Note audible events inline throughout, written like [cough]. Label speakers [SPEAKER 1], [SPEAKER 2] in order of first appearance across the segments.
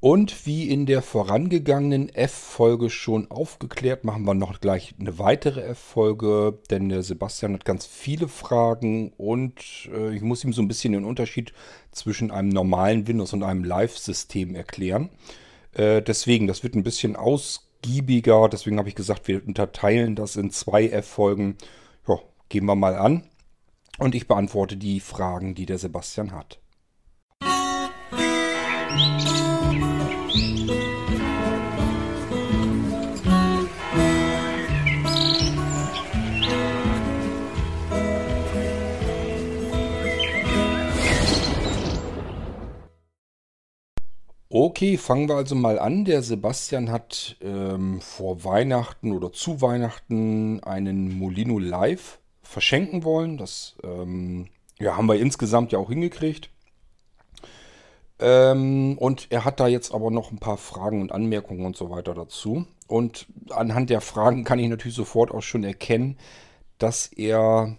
[SPEAKER 1] Und wie in der vorangegangenen F-Folge schon aufgeklärt, machen wir noch gleich eine weitere F-Folge, denn der Sebastian hat ganz viele Fragen und äh, ich muss ihm so ein bisschen den Unterschied zwischen einem normalen Windows und einem Live-System erklären. Äh, deswegen, das wird ein bisschen ausgiebiger, deswegen habe ich gesagt, wir unterteilen das in zwei F-Folgen. Ja, gehen wir mal an und ich beantworte die Fragen, die der Sebastian hat. Okay, fangen wir also mal an. Der Sebastian hat ähm, vor Weihnachten oder zu Weihnachten einen Molino Live verschenken wollen. Das ähm, ja, haben wir insgesamt ja auch hingekriegt. Ähm, und er hat da jetzt aber noch ein paar Fragen und Anmerkungen und so weiter dazu. Und anhand der Fragen kann ich natürlich sofort auch schon erkennen, dass er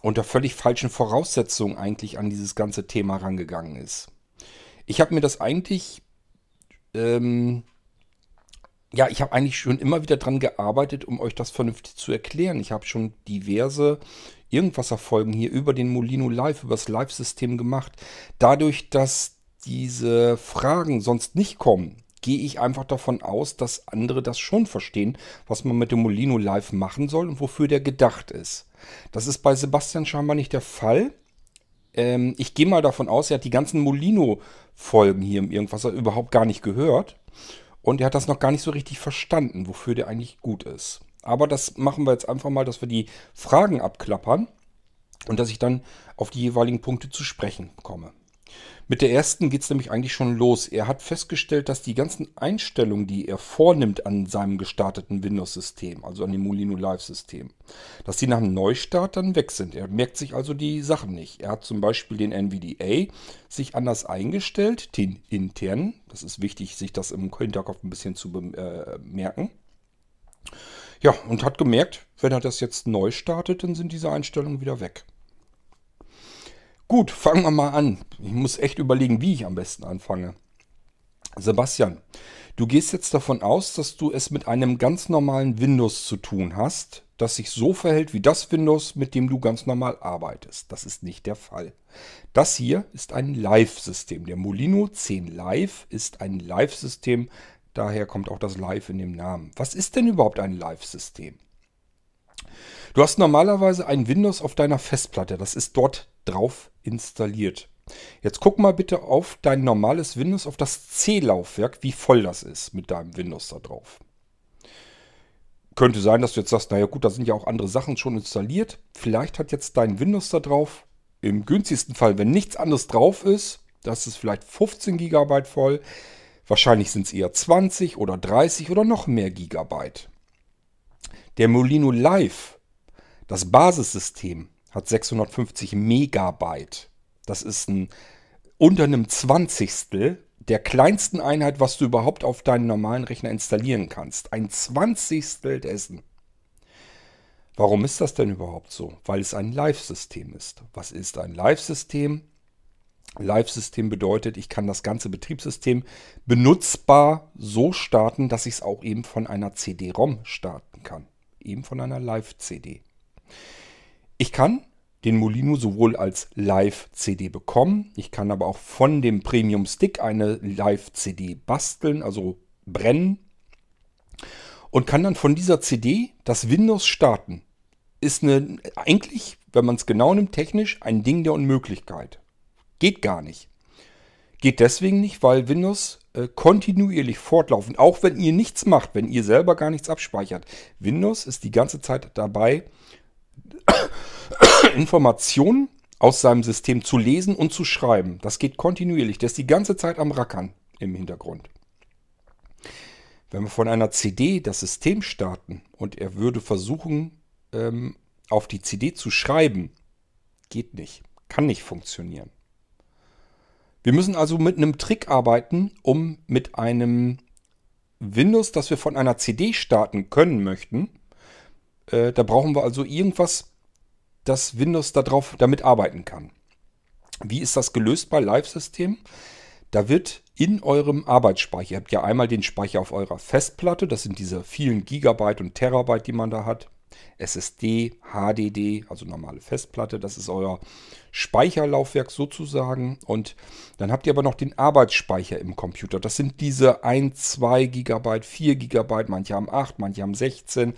[SPEAKER 1] unter völlig falschen Voraussetzungen eigentlich an dieses ganze Thema rangegangen ist. Ich habe mir das eigentlich ähm, ja, ich habe eigentlich schon immer wieder dran gearbeitet, um euch das vernünftig zu erklären. Ich habe schon diverse Irgendwasser-Folgen hier über den Molino Live, über das Live-System gemacht. Dadurch, dass diese Fragen sonst nicht kommen, gehe ich einfach davon aus, dass andere das schon verstehen, was man mit dem Molino Live machen soll und wofür der gedacht ist. Das ist bei Sebastian scheinbar nicht der Fall. Ähm, ich gehe mal davon aus, er hat die ganzen Molino-Folgen hier im Irgendwasser überhaupt gar nicht gehört. Und er hat das noch gar nicht so richtig verstanden, wofür der eigentlich gut ist. Aber das machen wir jetzt einfach mal, dass wir die Fragen abklappern und dass ich dann auf die jeweiligen Punkte zu sprechen komme. Mit der ersten geht es nämlich eigentlich schon los. Er hat festgestellt, dass die ganzen Einstellungen, die er vornimmt an seinem gestarteten Windows-System, also an dem Molino Live-System, dass die nach einem Neustart dann weg sind. Er merkt sich also die Sachen nicht. Er hat zum Beispiel den NVDA sich anders eingestellt, den internen. Das ist wichtig, sich das im Hinterkopf ein bisschen zu bemerken. Äh, ja, und hat gemerkt, wenn er das jetzt neu startet, dann sind diese Einstellungen wieder weg. Gut, fangen wir mal an. Ich muss echt überlegen, wie ich am besten anfange. Sebastian, du gehst jetzt davon aus, dass du es mit einem ganz normalen Windows zu tun hast, das sich so verhält wie das Windows, mit dem du ganz normal arbeitest. Das ist nicht der Fall. Das hier ist ein Live-System. Der Molino 10 Live ist ein Live-System. Daher kommt auch das Live in dem Namen. Was ist denn überhaupt ein Live-System? Du hast normalerweise ein Windows auf deiner Festplatte. Das ist dort drauf installiert. Jetzt guck mal bitte auf dein normales Windows, auf das C-Laufwerk, wie voll das ist mit deinem Windows da drauf. Könnte sein, dass du jetzt sagst, naja gut, da sind ja auch andere Sachen schon installiert. Vielleicht hat jetzt dein Windows da drauf, im günstigsten Fall, wenn nichts anderes drauf ist, das ist vielleicht 15 GB voll. Wahrscheinlich sind es eher 20 oder 30 oder noch mehr Gigabyte. Der Molino Live, das Basissystem, hat 650 Megabyte. Das ist ein unter einem Zwanzigstel der kleinsten Einheit, was du überhaupt auf deinen normalen Rechner installieren kannst. Ein Zwanzigstel dessen. Warum ist das denn überhaupt so? Weil es ein Live-System ist. Was ist ein Live-System? Live-System bedeutet, ich kann das ganze Betriebssystem benutzbar so starten, dass ich es auch eben von einer CD-ROM starten kann. Eben von einer Live-CD. Ich kann den Molino sowohl als Live-CD bekommen, ich kann aber auch von dem Premium Stick eine Live-CD basteln, also brennen und kann dann von dieser CD das Windows starten. Ist eine, eigentlich, wenn man es genau nimmt, technisch ein Ding der Unmöglichkeit. Geht gar nicht. Geht deswegen nicht, weil Windows äh, kontinuierlich fortlaufend, auch wenn ihr nichts macht, wenn ihr selber gar nichts abspeichert. Windows ist die ganze Zeit dabei, [coughs] Informationen aus seinem System zu lesen und zu schreiben. Das geht kontinuierlich. Der ist die ganze Zeit am Rackern im Hintergrund. Wenn wir von einer CD das System starten und er würde versuchen, ähm, auf die CD zu schreiben, geht nicht. Kann nicht funktionieren. Wir müssen also mit einem Trick arbeiten, um mit einem Windows, das wir von einer CD starten können möchten, äh, da brauchen wir also irgendwas, dass Windows darauf damit arbeiten kann. Wie ist das gelöst bei Live-Systemen? Da wird in eurem Arbeitsspeicher, ihr habt ja einmal den Speicher auf eurer Festplatte, das sind diese vielen Gigabyte und Terabyte, die man da hat. SSD, HDD, also normale Festplatte, das ist euer Speicherlaufwerk sozusagen. Und dann habt ihr aber noch den Arbeitsspeicher im Computer. Das sind diese 1, 2 GB, 4 GB, manche haben 8, manche haben 16.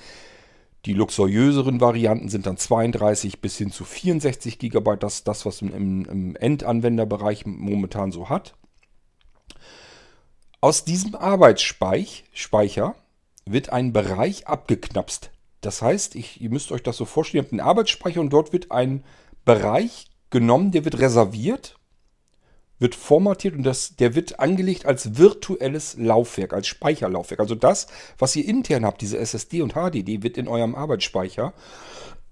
[SPEAKER 1] Die luxuriöseren Varianten sind dann 32 bis hin zu 64 GB. Das ist das, was man im, im Endanwenderbereich momentan so hat. Aus diesem Arbeitsspeicher wird ein Bereich abgeknapst. Das heißt, ich, ihr müsst euch das so vorstellen, ihr habt einen Arbeitsspeicher und dort wird ein Bereich genommen, der wird reserviert, wird formatiert und das, der wird angelegt als virtuelles Laufwerk, als Speicherlaufwerk. Also das, was ihr intern habt, diese SSD und HDD, wird in eurem Arbeitsspeicher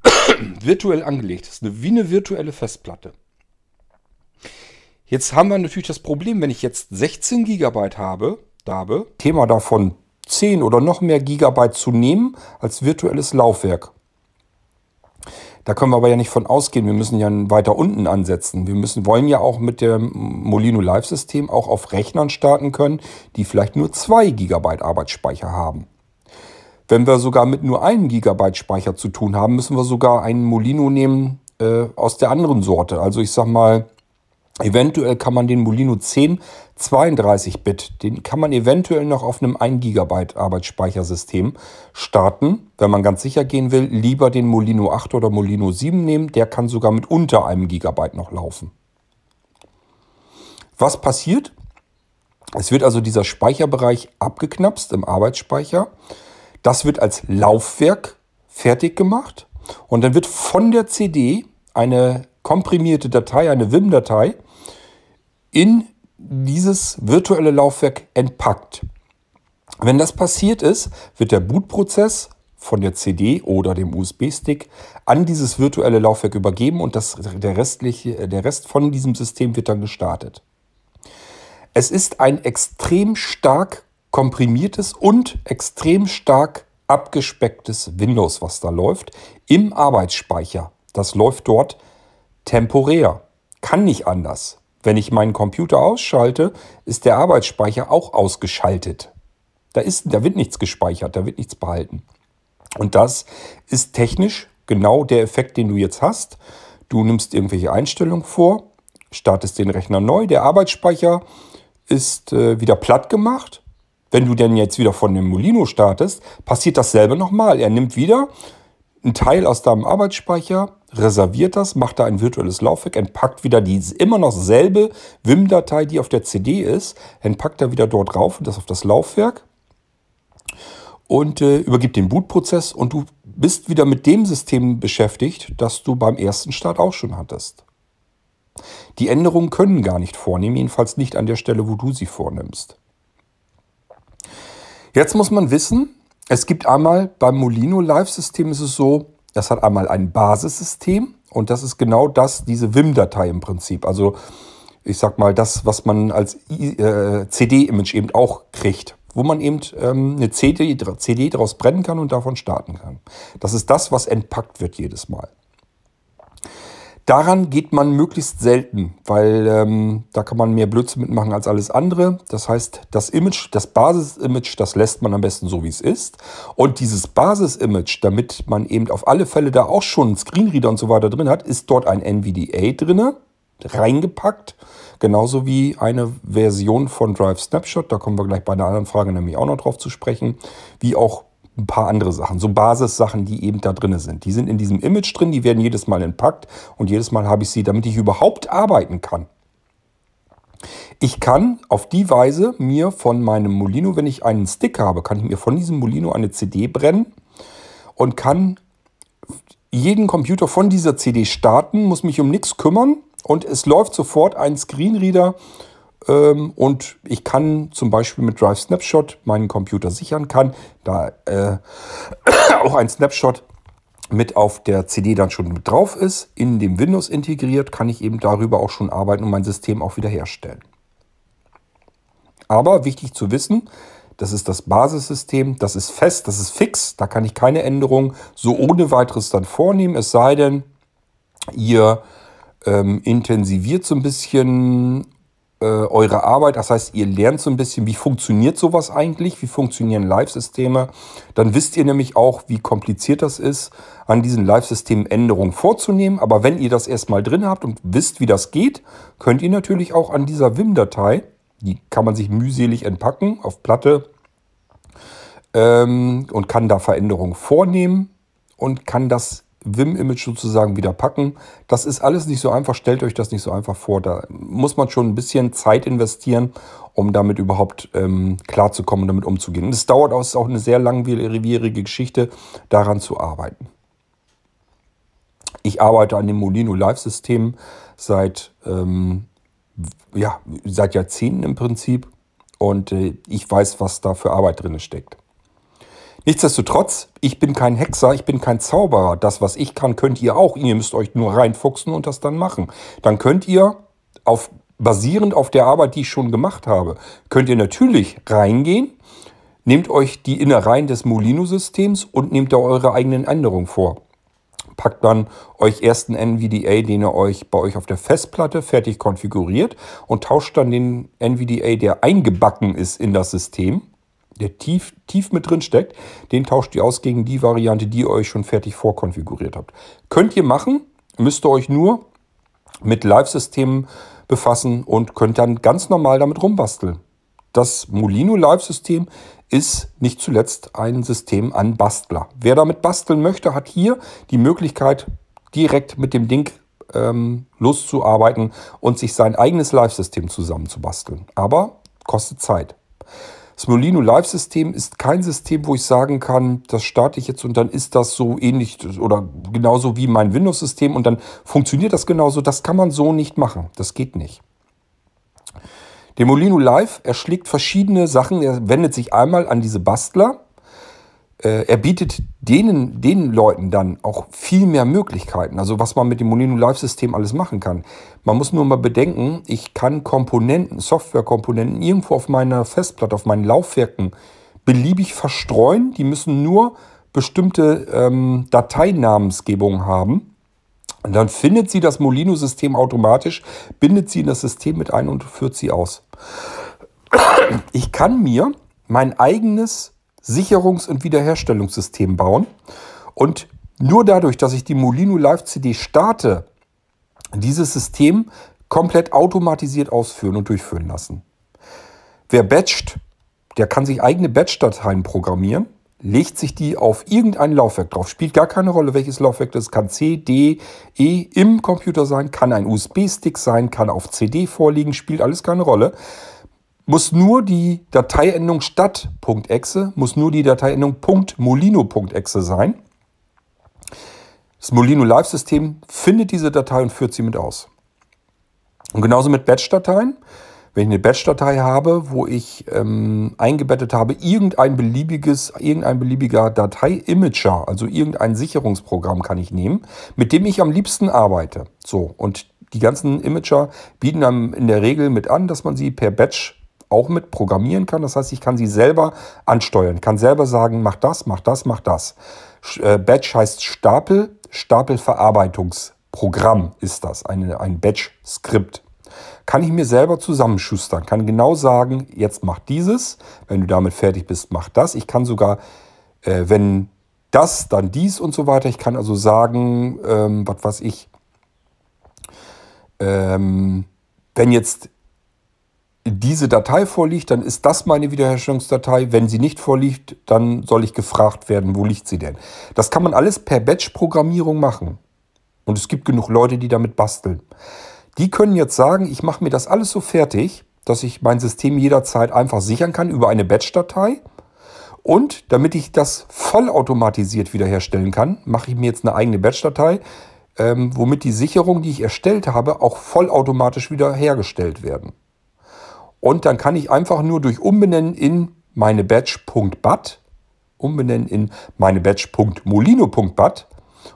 [SPEAKER 1] [coughs] virtuell angelegt. Das ist eine, wie eine virtuelle Festplatte. Jetzt haben wir natürlich das Problem, wenn ich jetzt 16 GB habe, habe, Thema davon 10 oder noch mehr Gigabyte zu nehmen als virtuelles Laufwerk. Da können wir aber ja nicht von ausgehen. Wir müssen ja weiter unten ansetzen. Wir müssen, wollen ja auch mit dem Molino Live System auch auf Rechnern starten können, die vielleicht nur 2 GB Arbeitsspeicher haben. Wenn wir sogar mit nur einem Gigabyte Speicher zu tun haben, müssen wir sogar einen Molino nehmen äh, aus der anderen Sorte. Also ich sag mal, eventuell kann man den Molino 10 32-Bit, den kann man eventuell noch auf einem 1 GB Arbeitsspeichersystem starten. Wenn man ganz sicher gehen will, lieber den Molino 8 oder Molino 7 nehmen. Der kann sogar mit unter einem Gigabyte noch laufen. Was passiert? Es wird also dieser Speicherbereich abgeknapst im Arbeitsspeicher. Das wird als Laufwerk fertig gemacht und dann wird von der CD eine komprimierte Datei, eine WIM-Datei, in dieses virtuelle Laufwerk entpackt. Wenn das passiert ist, wird der Bootprozess von der CD oder dem USB-Stick an dieses virtuelle Laufwerk übergeben und das, der, restliche, der Rest von diesem System wird dann gestartet. Es ist ein extrem stark komprimiertes und extrem stark abgespecktes Windows, was da läuft, im Arbeitsspeicher. Das läuft dort temporär. Kann nicht anders. Wenn ich meinen Computer ausschalte, ist der Arbeitsspeicher auch ausgeschaltet. Da, ist, da wird nichts gespeichert, da wird nichts behalten. Und das ist technisch genau der Effekt, den du jetzt hast. Du nimmst irgendwelche Einstellungen vor, startest den Rechner neu, der Arbeitsspeicher ist äh, wieder platt gemacht. Wenn du denn jetzt wieder von dem Molino startest, passiert dasselbe nochmal. Er nimmt wieder einen Teil aus deinem Arbeitsspeicher, reserviert das, macht da ein virtuelles Laufwerk, entpackt wieder die immer noch selbe WIM-Datei, die auf der CD ist, entpackt er wieder dort drauf und das auf das Laufwerk und äh, übergibt den Bootprozess und du bist wieder mit dem System beschäftigt, das du beim ersten Start auch schon hattest. Die Änderungen können gar nicht vornehmen, jedenfalls nicht an der Stelle, wo du sie vornimmst. Jetzt muss man wissen, es gibt einmal beim Molino Live-System ist es so, das hat einmal ein Basissystem und das ist genau das, diese WIM-Datei im Prinzip. Also ich sag mal, das, was man als äh, CD-Image eben auch kriegt, wo man eben ähm, eine CD, CD daraus brennen kann und davon starten kann. Das ist das, was entpackt wird jedes Mal. Daran geht man möglichst selten, weil ähm, da kann man mehr Blödsinn mitmachen als alles andere. Das heißt, das Image, das Basis-Image, das lässt man am besten so, wie es ist. Und dieses Basis-Image, damit man eben auf alle Fälle da auch schon einen Screenreader und so weiter drin hat, ist dort ein NVDA drin, reingepackt. Genauso wie eine Version von Drive Snapshot, da kommen wir gleich bei einer anderen Frage nämlich auch noch drauf zu sprechen, wie auch ein paar andere Sachen, so Basissachen, die eben da drin sind. Die sind in diesem Image drin, die werden jedes Mal entpackt und jedes Mal habe ich sie, damit ich überhaupt arbeiten kann. Ich kann auf die Weise mir von meinem Molino, wenn ich einen Stick habe, kann ich mir von diesem Molino eine CD brennen und kann jeden Computer von dieser CD starten, muss mich um nichts kümmern und es läuft sofort ein Screenreader und ich kann zum Beispiel mit Drive Snapshot meinen Computer sichern, kann da äh, [coughs] auch ein Snapshot mit auf der CD dann schon mit drauf ist, in dem Windows integriert, kann ich eben darüber auch schon arbeiten und mein System auch wiederherstellen. Aber wichtig zu wissen, das ist das Basissystem, das ist fest, das ist fix, da kann ich keine Änderungen so ohne weiteres dann vornehmen, es sei denn, ihr ähm, intensiviert so ein bisschen äh, eure Arbeit. Das heißt, ihr lernt so ein bisschen, wie funktioniert sowas eigentlich, wie funktionieren Live-Systeme. Dann wisst ihr nämlich auch, wie kompliziert das ist, an diesen Live-Systemen Änderungen vorzunehmen. Aber wenn ihr das erstmal drin habt und wisst, wie das geht, könnt ihr natürlich auch an dieser Wim-Datei, die kann man sich mühselig entpacken auf Platte ähm, und kann da Veränderungen vornehmen und kann das Vim-Image sozusagen wieder packen. Das ist alles nicht so einfach, stellt euch das nicht so einfach vor. Da muss man schon ein bisschen Zeit investieren, um damit überhaupt ähm, klarzukommen damit umzugehen. Es dauert auch, ist auch eine sehr langwierige Geschichte, daran zu arbeiten. Ich arbeite an dem Molino Live-System seit, ähm, ja, seit Jahrzehnten im Prinzip und äh, ich weiß, was da für Arbeit drin steckt. Nichtsdestotrotz, ich bin kein Hexer, ich bin kein Zauberer. Das, was ich kann, könnt ihr auch. Ihr müsst euch nur reinfuchsen und das dann machen. Dann könnt ihr auf, basierend auf der Arbeit, die ich schon gemacht habe, könnt ihr natürlich reingehen, nehmt euch die Innereien des Molino-Systems und nehmt da eure eigenen Änderungen vor. Packt dann euch ersten NVDA, den ihr euch bei euch auf der Festplatte fertig konfiguriert und tauscht dann den NVDA, der eingebacken ist in das System, der tief, tief mit drin steckt, den tauscht ihr aus gegen die Variante, die ihr euch schon fertig vorkonfiguriert habt. Könnt ihr machen, müsst ihr euch nur mit Live-Systemen befassen und könnt dann ganz normal damit rumbasteln. Das Molino Live-System ist nicht zuletzt ein System an Bastler. Wer damit basteln möchte, hat hier die Möglichkeit, direkt mit dem Ding ähm, loszuarbeiten und sich sein eigenes Live-System zusammenzubasteln. Aber kostet Zeit. Das Molino Live-System ist kein System, wo ich sagen kann, das starte ich jetzt und dann ist das so ähnlich oder genauso wie mein Windows-System und dann funktioniert das genauso. Das kann man so nicht machen. Das geht nicht. Der Molino Live erschlägt verschiedene Sachen. Er wendet sich einmal an diese Bastler, er bietet denen, den Leuten dann auch viel mehr Möglichkeiten. Also was man mit dem Molino Live-System alles machen kann. Man muss nur mal bedenken, ich kann Komponenten, Softwarekomponenten irgendwo auf meiner Festplatte, auf meinen Laufwerken beliebig verstreuen. Die müssen nur bestimmte ähm, Dateinamensgebungen haben. Und dann findet sie das Molino-System automatisch, bindet sie in das System mit ein und führt sie aus. Ich kann mir mein eigenes Sicherungs- und Wiederherstellungssystem bauen. Und nur dadurch, dass ich die Molino Live CD starte, dieses System komplett automatisiert ausführen und durchführen lassen. Wer batcht, der kann sich eigene Batch-Dateien programmieren, legt sich die auf irgendein Laufwerk drauf. Spielt gar keine Rolle, welches Laufwerk das ist. Kann C, D, E im Computer sein, kann ein USB-Stick sein, kann auf CD vorliegen, spielt alles keine Rolle muss nur die Dateiendung statt.exe, muss nur die Dateiendung .molino.exe sein. Das Molino Live-System findet diese Datei und führt sie mit aus. Und genauso mit Batch-Dateien. Wenn ich eine Batch-Datei habe, wo ich ähm, eingebettet habe, irgendein beliebiges, irgendein beliebiger Datei-Imager, also irgendein Sicherungsprogramm kann ich nehmen, mit dem ich am liebsten arbeite. So, und die ganzen Imager bieten dann in der Regel mit an, dass man sie per Batch auch mit programmieren kann. Das heißt, ich kann sie selber ansteuern, kann selber sagen, mach das, mach das, mach das. Äh, Batch heißt Stapel, Stapelverarbeitungsprogramm ist das, eine, ein Batch-Skript. Kann ich mir selber zusammenschustern, kann genau sagen, jetzt mach dieses, wenn du damit fertig bist, mach das. Ich kann sogar, äh, wenn das, dann dies und so weiter. Ich kann also sagen, ähm, was weiß ich, ähm, wenn jetzt diese Datei vorliegt, dann ist das meine Wiederherstellungsdatei. Wenn sie nicht vorliegt, dann soll ich gefragt werden, wo liegt sie denn? Das kann man alles per Batch-Programmierung machen. Und es gibt genug Leute, die damit basteln. Die können jetzt sagen, ich mache mir das alles so fertig, dass ich mein System jederzeit einfach sichern kann über eine Batch-Datei. Und damit ich das vollautomatisiert wiederherstellen kann, mache ich mir jetzt eine eigene Batch-Datei, ähm, womit die Sicherungen, die ich erstellt habe, auch vollautomatisch wiederhergestellt werden. Und dann kann ich einfach nur durch Umbenennen in meine Batch.bat, umbenennen in meine Batch.molino.bat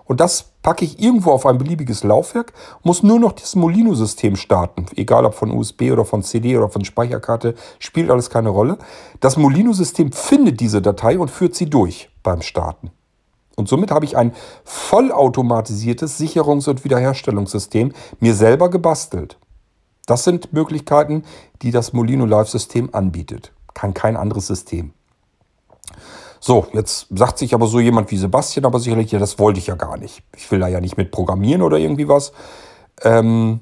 [SPEAKER 1] und das packe ich irgendwo auf ein beliebiges Laufwerk, muss nur noch das Molino-System starten. Egal ob von USB oder von CD oder von Speicherkarte, spielt alles keine Rolle. Das Molino-System findet diese Datei und führt sie durch beim Starten. Und somit habe ich ein vollautomatisiertes Sicherungs- und Wiederherstellungssystem mir selber gebastelt. Das sind Möglichkeiten, die das Molino Live-System anbietet. Kann kein anderes System. So, jetzt sagt sich aber so jemand wie Sebastian, aber sicherlich, ja, das wollte ich ja gar nicht. Ich will da ja nicht mit programmieren oder irgendwie was. Ähm,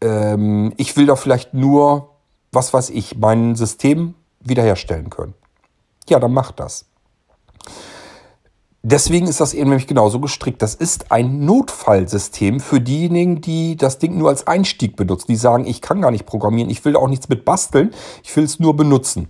[SPEAKER 1] ähm, ich will da vielleicht nur, was weiß ich, mein System wiederherstellen können. Ja, dann macht das. Deswegen ist das eben nämlich genauso gestrickt. Das ist ein Notfallsystem für diejenigen, die das Ding nur als Einstieg benutzen. Die sagen, ich kann gar nicht programmieren, ich will auch nichts mit basteln, ich will es nur benutzen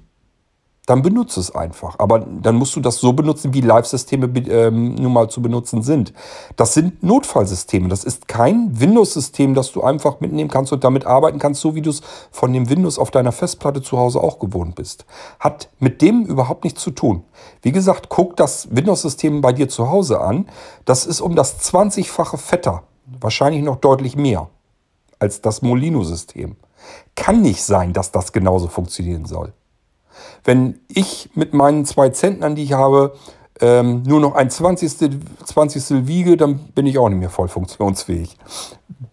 [SPEAKER 1] dann benutze es einfach. Aber dann musst du das so benutzen, wie Live-Systeme ähm, nun mal zu benutzen sind. Das sind Notfallsysteme. Das ist kein Windows-System, das du einfach mitnehmen kannst und damit arbeiten kannst, so wie du es von dem Windows auf deiner Festplatte zu Hause auch gewohnt bist. Hat mit dem überhaupt nichts zu tun. Wie gesagt, guck das Windows-System bei dir zu Hause an. Das ist um das 20-fache fetter. Wahrscheinlich noch deutlich mehr als das Molino-System. Kann nicht sein, dass das genauso funktionieren soll. Wenn ich mit meinen zwei Zentnern, die ich habe, ähm, nur noch ein Zwanzigstel, Zwanzigstel wiege, dann bin ich auch nicht mehr voll funktionsfähig.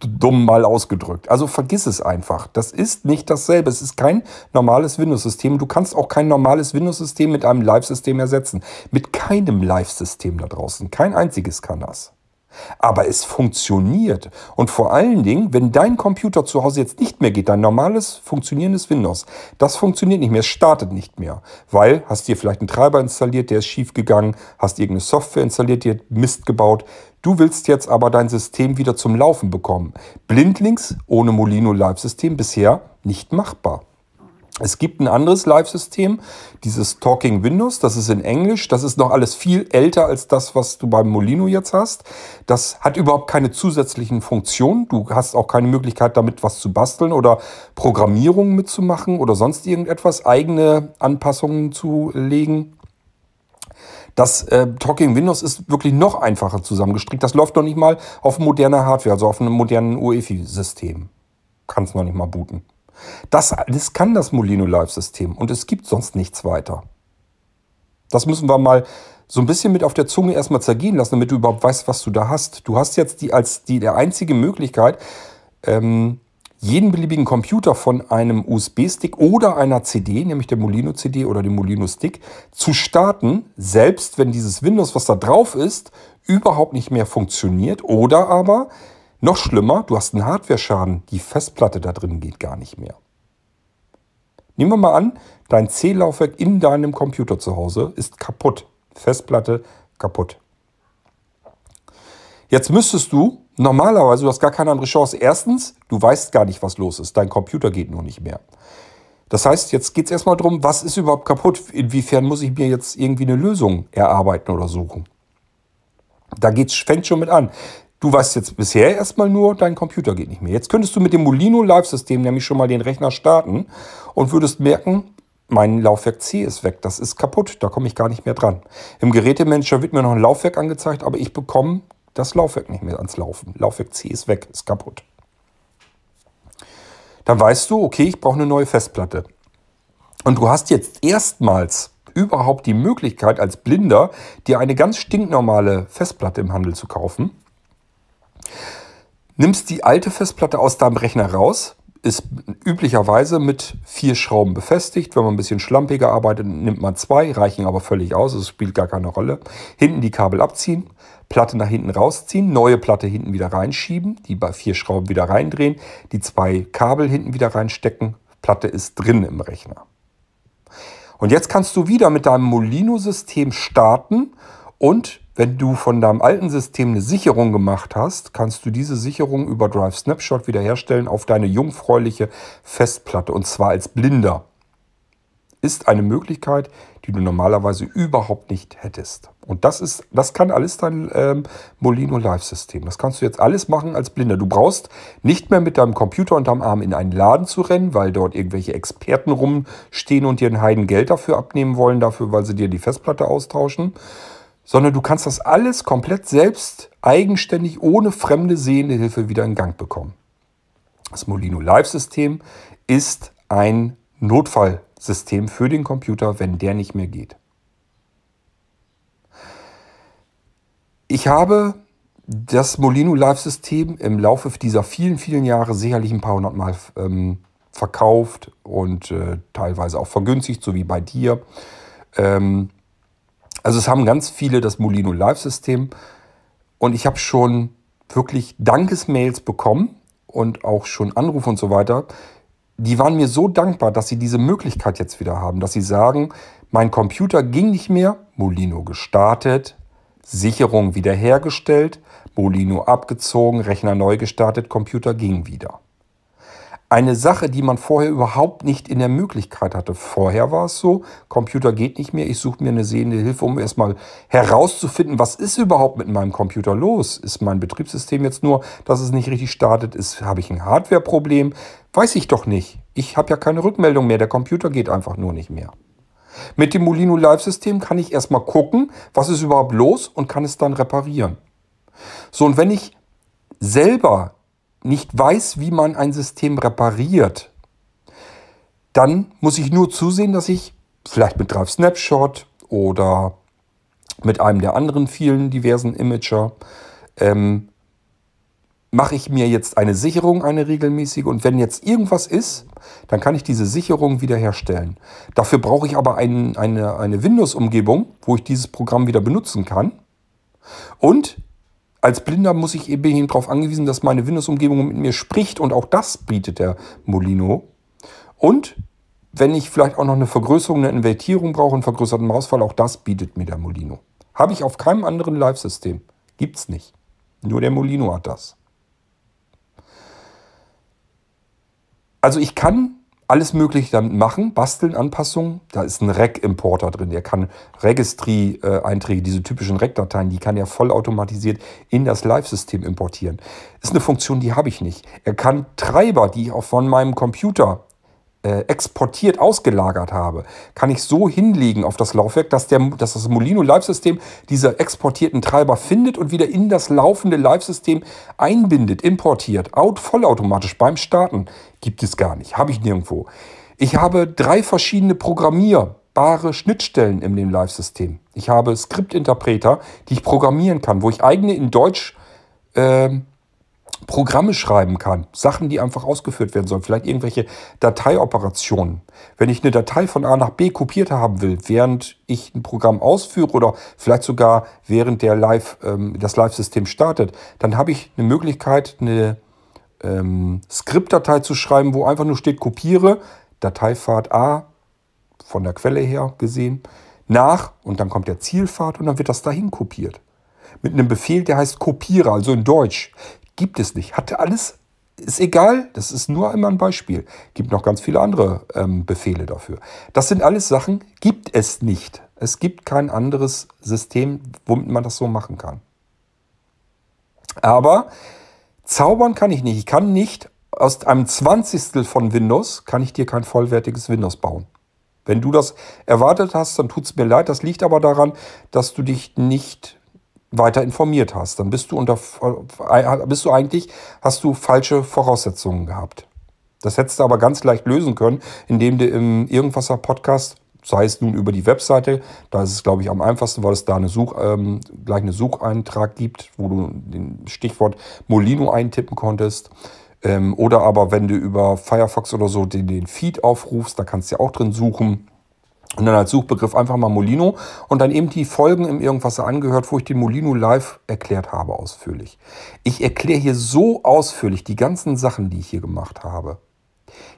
[SPEAKER 1] Dumm mal ausgedrückt. Also vergiss es einfach. Das ist nicht dasselbe. Es ist kein normales Windows-System. Du kannst auch kein normales Windows-System mit einem Live-System ersetzen. Mit keinem Live-System da draußen. Kein einziges kann das. Aber es funktioniert. Und vor allen Dingen, wenn dein Computer zu Hause jetzt nicht mehr geht, dein normales funktionierendes Windows, das funktioniert nicht mehr, es startet nicht mehr. Weil hast dir vielleicht einen Treiber installiert, der ist schief gegangen, hast irgendeine Software installiert, die hat Mist gebaut. Du willst jetzt aber dein System wieder zum Laufen bekommen. Blindlings ohne Molino Live-System bisher nicht machbar. Es gibt ein anderes Live-System, dieses Talking Windows, das ist in Englisch. Das ist noch alles viel älter als das, was du beim Molino jetzt hast. Das hat überhaupt keine zusätzlichen Funktionen. Du hast auch keine Möglichkeit, damit was zu basteln oder Programmierungen mitzumachen oder sonst irgendetwas, eigene Anpassungen zu legen. Das äh, Talking Windows ist wirklich noch einfacher zusammengestrickt. Das läuft noch nicht mal auf moderner Hardware, also auf einem modernen UEFI-System. Kann es noch nicht mal booten. Das, das kann das Molino Live-System und es gibt sonst nichts weiter. Das müssen wir mal so ein bisschen mit auf der Zunge erstmal zergehen lassen, damit du überhaupt weißt, was du da hast. Du hast jetzt die als die der einzige Möglichkeit, ähm, jeden beliebigen Computer von einem USB-Stick oder einer CD, nämlich der Molino CD oder dem Molino Stick, zu starten, selbst wenn dieses Windows, was da drauf ist, überhaupt nicht mehr funktioniert oder aber noch schlimmer, du hast einen Hardware-Schaden. Die Festplatte da drin geht gar nicht mehr. Nehmen wir mal an, dein C-Laufwerk in deinem Computer zu Hause ist kaputt. Festplatte kaputt. Jetzt müsstest du normalerweise, du hast gar keine andere Chance. Erstens, du weißt gar nicht, was los ist. Dein Computer geht nur nicht mehr. Das heißt, jetzt geht es erstmal darum, was ist überhaupt kaputt? Inwiefern muss ich mir jetzt irgendwie eine Lösung erarbeiten oder suchen? Da geht's, fängt schon mit an. Du weißt jetzt bisher erstmal nur, dein Computer geht nicht mehr. Jetzt könntest du mit dem Molino Live-System nämlich schon mal den Rechner starten und würdest merken, mein Laufwerk C ist weg, das ist kaputt, da komme ich gar nicht mehr dran. Im Gerätemanager wird mir noch ein Laufwerk angezeigt, aber ich bekomme das Laufwerk nicht mehr ans Laufen. Laufwerk C ist weg, ist kaputt. Dann weißt du, okay, ich brauche eine neue Festplatte. Und du hast jetzt erstmals überhaupt die Möglichkeit als Blinder, dir eine ganz stinknormale Festplatte im Handel zu kaufen Nimmst die alte Festplatte aus deinem Rechner raus, ist üblicherweise mit vier Schrauben befestigt. Wenn man ein bisschen schlampiger arbeitet, nimmt man zwei, reichen aber völlig aus, es spielt gar keine Rolle. Hinten die Kabel abziehen, Platte nach hinten rausziehen, neue Platte hinten wieder reinschieben, die bei vier Schrauben wieder reindrehen, die zwei Kabel hinten wieder reinstecken, Platte ist drin im Rechner. Und jetzt kannst du wieder mit deinem Molino-System starten und wenn du von deinem alten System eine Sicherung gemacht hast, kannst du diese Sicherung über Drive Snapshot wiederherstellen auf deine jungfräuliche Festplatte und zwar als Blinder. Ist eine Möglichkeit, die du normalerweise überhaupt nicht hättest. Und das ist, das kann alles dein ähm, Molino Live-System. Das kannst du jetzt alles machen als Blinder. Du brauchst nicht mehr mit deinem Computer unterm Arm in einen Laden zu rennen, weil dort irgendwelche Experten rumstehen und dir ein Heiden Geld dafür abnehmen wollen, dafür, weil sie dir die Festplatte austauschen sondern du kannst das alles komplett selbst, eigenständig, ohne fremde sehende Hilfe wieder in Gang bekommen. Das Molino Live-System ist ein Notfallsystem für den Computer, wenn der nicht mehr geht. Ich habe das Molino Live-System im Laufe dieser vielen, vielen Jahre sicherlich ein paar hundert Mal ähm, verkauft und äh, teilweise auch vergünstigt, so wie bei dir. Ähm, also es haben ganz viele das Molino Live-System und ich habe schon wirklich Dankesmails bekommen und auch schon Anrufe und so weiter. Die waren mir so dankbar, dass sie diese Möglichkeit jetzt wieder haben, dass sie sagen, mein Computer ging nicht mehr, Molino gestartet, Sicherung wiederhergestellt, Molino abgezogen, Rechner neu gestartet, Computer ging wieder. Eine Sache, die man vorher überhaupt nicht in der Möglichkeit hatte. Vorher war es so, Computer geht nicht mehr, ich suche mir eine sehende Hilfe, um erstmal herauszufinden, was ist überhaupt mit meinem Computer los? Ist mein Betriebssystem jetzt nur, dass es nicht richtig startet? Ist, habe ich ein Hardware-Problem? Weiß ich doch nicht. Ich habe ja keine Rückmeldung mehr, der Computer geht einfach nur nicht mehr. Mit dem Molino Live-System kann ich erstmal gucken, was ist überhaupt los und kann es dann reparieren. So, und wenn ich selber nicht weiß, wie man ein System repariert, dann muss ich nur zusehen, dass ich vielleicht mit Drive Snapshot oder mit einem der anderen vielen diversen Imager ähm, mache ich mir jetzt eine Sicherung, eine regelmäßige. Und wenn jetzt irgendwas ist, dann kann ich diese Sicherung wiederherstellen. Dafür brauche ich aber ein, eine, eine Windows-Umgebung, wo ich dieses Programm wieder benutzen kann. Und als Blinder muss ich eben darauf angewiesen, dass meine Windows-Umgebung mit mir spricht und auch das bietet der Molino. Und wenn ich vielleicht auch noch eine Vergrößerung, eine Invertierung brauche, einen vergrößerten Mausfall, auch das bietet mir der Molino. Habe ich auf keinem anderen Live-System. Gibt es nicht. Nur der Molino hat das. Also ich kann alles Mögliche damit machen, basteln, Anpassungen. Da ist ein Rec-Importer drin, der kann Registry-Einträge, diese typischen Rec-Dateien, die kann er vollautomatisiert in das Live-System importieren. Ist eine Funktion, die habe ich nicht. Er kann Treiber, die ich auch von meinem Computer exportiert ausgelagert habe, kann ich so hinlegen auf das Laufwerk, dass, der, dass das Molino Live-System diese exportierten Treiber findet und wieder in das laufende Live-System einbindet, importiert, out, vollautomatisch beim Starten. Gibt es gar nicht, habe ich nirgendwo. Ich habe drei verschiedene programmierbare Schnittstellen in dem Live-System. Ich habe Skriptinterpreter, die ich programmieren kann, wo ich eigene in Deutsch äh, Programme schreiben kann, Sachen, die einfach ausgeführt werden sollen, vielleicht irgendwelche Dateioperationen. Wenn ich eine Datei von A nach B kopiert haben will, während ich ein Programm ausführe oder vielleicht sogar während der Live, ähm, das Live-System startet, dann habe ich eine Möglichkeit, eine ähm, Skriptdatei zu schreiben, wo einfach nur steht, kopiere Dateifahrt A von der Quelle her gesehen nach und dann kommt der Zielpfad und dann wird das dahin kopiert. Mit einem Befehl, der heißt Kopiere, also in Deutsch. Gibt es nicht. Hatte alles, ist egal, das ist nur immer ein Beispiel. Gibt noch ganz viele andere ähm, Befehle dafür. Das sind alles Sachen, gibt es nicht. Es gibt kein anderes System, womit man das so machen kann. Aber zaubern kann ich nicht. Ich kann nicht aus einem Zwanzigstel von Windows, kann ich dir kein vollwertiges Windows bauen. Wenn du das erwartet hast, dann tut es mir leid. Das liegt aber daran, dass du dich nicht weiter informiert hast. Dann bist du unter äh, bist du eigentlich, hast du falsche Voraussetzungen gehabt. Das hättest du aber ganz leicht lösen können, indem du im Irgendwasser Podcast, sei es nun über die Webseite, da ist es, glaube ich, am einfachsten, weil es da eine Such, ähm, gleich eine Sucheintrag gibt, wo du den Stichwort Molino eintippen konntest. Ähm, oder aber wenn du über Firefox oder so den, den Feed aufrufst, da kannst du ja auch drin suchen. Und dann als Suchbegriff einfach mal Molino und dann eben die Folgen im Irgendwas angehört, wo ich den Molino live erklärt habe ausführlich. Ich erkläre hier so ausführlich die ganzen Sachen, die ich hier gemacht habe.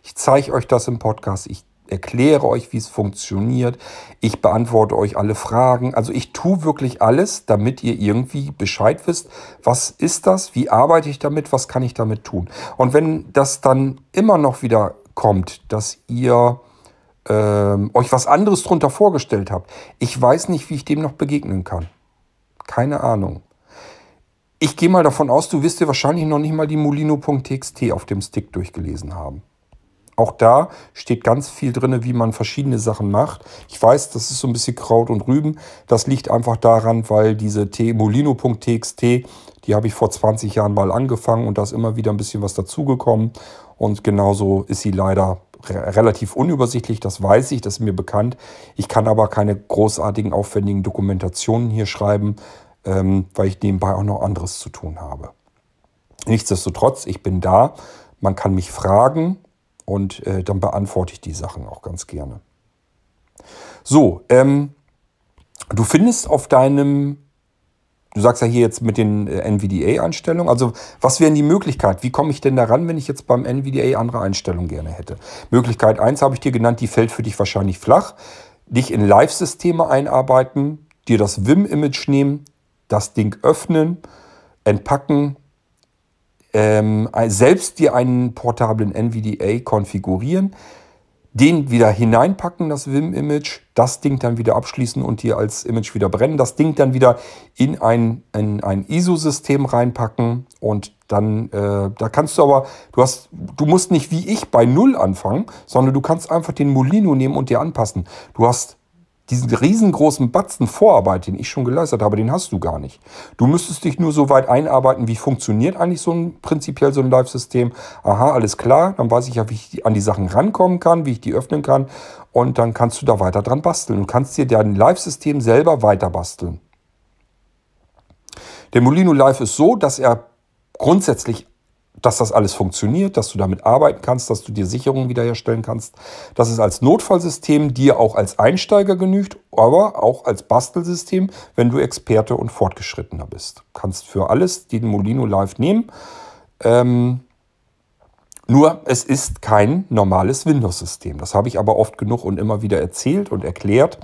[SPEAKER 1] Ich zeige euch das im Podcast. Ich erkläre euch, wie es funktioniert. Ich beantworte euch alle Fragen. Also ich tue wirklich alles, damit ihr irgendwie Bescheid wisst, was ist das, wie arbeite ich damit, was kann ich damit tun. Und wenn das dann immer noch wieder kommt, dass ihr ähm, euch was anderes drunter vorgestellt habt. Ich weiß nicht, wie ich dem noch begegnen kann. Keine Ahnung. Ich gehe mal davon aus, du wirst dir wahrscheinlich noch nicht mal die molino.txt auf dem Stick durchgelesen haben. Auch da steht ganz viel drin, wie man verschiedene Sachen macht. Ich weiß, das ist so ein bisschen Kraut und Rüben. Das liegt einfach daran, weil diese molino.txt, die habe ich vor 20 Jahren mal angefangen und da ist immer wieder ein bisschen was dazugekommen. Und genauso ist sie leider relativ unübersichtlich, das weiß ich, das ist mir bekannt. Ich kann aber keine großartigen, aufwendigen Dokumentationen hier schreiben. ähm, weil ich nebenbei auch noch anderes zu tun habe. Nichtsdestotrotz, ich bin da, man kann mich fragen und äh, dann beantworte ich die Sachen auch ganz gerne. So, ähm, du findest auf deinem, du sagst ja hier jetzt mit den äh, NVDA-Einstellungen, also was wären die Möglichkeiten? Wie komme ich denn daran, wenn ich jetzt beim NVDA andere Einstellungen gerne hätte? Möglichkeit 1 habe ich dir genannt, die fällt für dich wahrscheinlich flach. Dich in Live-Systeme einarbeiten, dir das Vim-Image nehmen, das Ding öffnen, entpacken, ähm, selbst dir einen portablen NVDA konfigurieren, den wieder hineinpacken, das Vim-Image, das Ding dann wieder abschließen und dir als Image wieder brennen, das Ding dann wieder in ein, in ein ISO-System reinpacken und dann, äh, da kannst du aber, du hast, du musst nicht wie ich bei Null anfangen, sondern du kannst einfach den Molino nehmen und dir anpassen. Du hast diesen riesengroßen Batzen Vorarbeit, den ich schon geleistet habe, den hast du gar nicht. Du müsstest dich nur so weit einarbeiten, wie funktioniert eigentlich so ein prinzipiell so ein Live-System. Aha, alles klar, dann weiß ich ja, wie ich an die Sachen rankommen kann, wie ich die öffnen kann und dann kannst du da weiter dran basteln. Du kannst dir dein Live-System selber weiter basteln. Der Molino Live ist so, dass er grundsätzlich dass das alles funktioniert, dass du damit arbeiten kannst, dass du dir Sicherungen wiederherstellen kannst, dass es als Notfallsystem dir auch als Einsteiger genügt, aber auch als Bastelsystem, wenn du Experte und Fortgeschrittener bist. Du kannst für alles den Molino Live nehmen. Ähm, nur es ist kein normales Windows-System. Das habe ich aber oft genug und immer wieder erzählt und erklärt.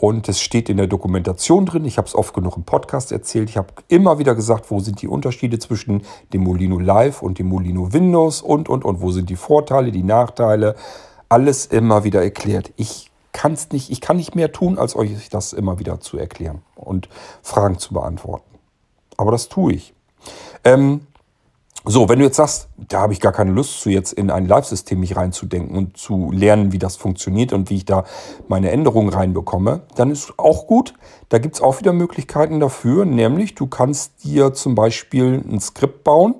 [SPEAKER 1] Und es steht in der Dokumentation drin. Ich habe es oft genug im Podcast erzählt. Ich habe immer wieder gesagt, wo sind die Unterschiede zwischen dem Molino Live und dem Molino Windows und, und, und. Wo sind die Vorteile, die Nachteile. Alles immer wieder erklärt. Ich kann es nicht, ich kann nicht mehr tun, als euch das immer wieder zu erklären und Fragen zu beantworten. Aber das tue ich. Ähm, so, wenn du jetzt sagst, da habe ich gar keine Lust zu, jetzt in ein Live-System mich reinzudenken und zu lernen, wie das funktioniert und wie ich da meine Änderungen reinbekomme, dann ist auch gut. Da gibt es auch wieder Möglichkeiten dafür, nämlich du kannst dir zum Beispiel ein Skript bauen,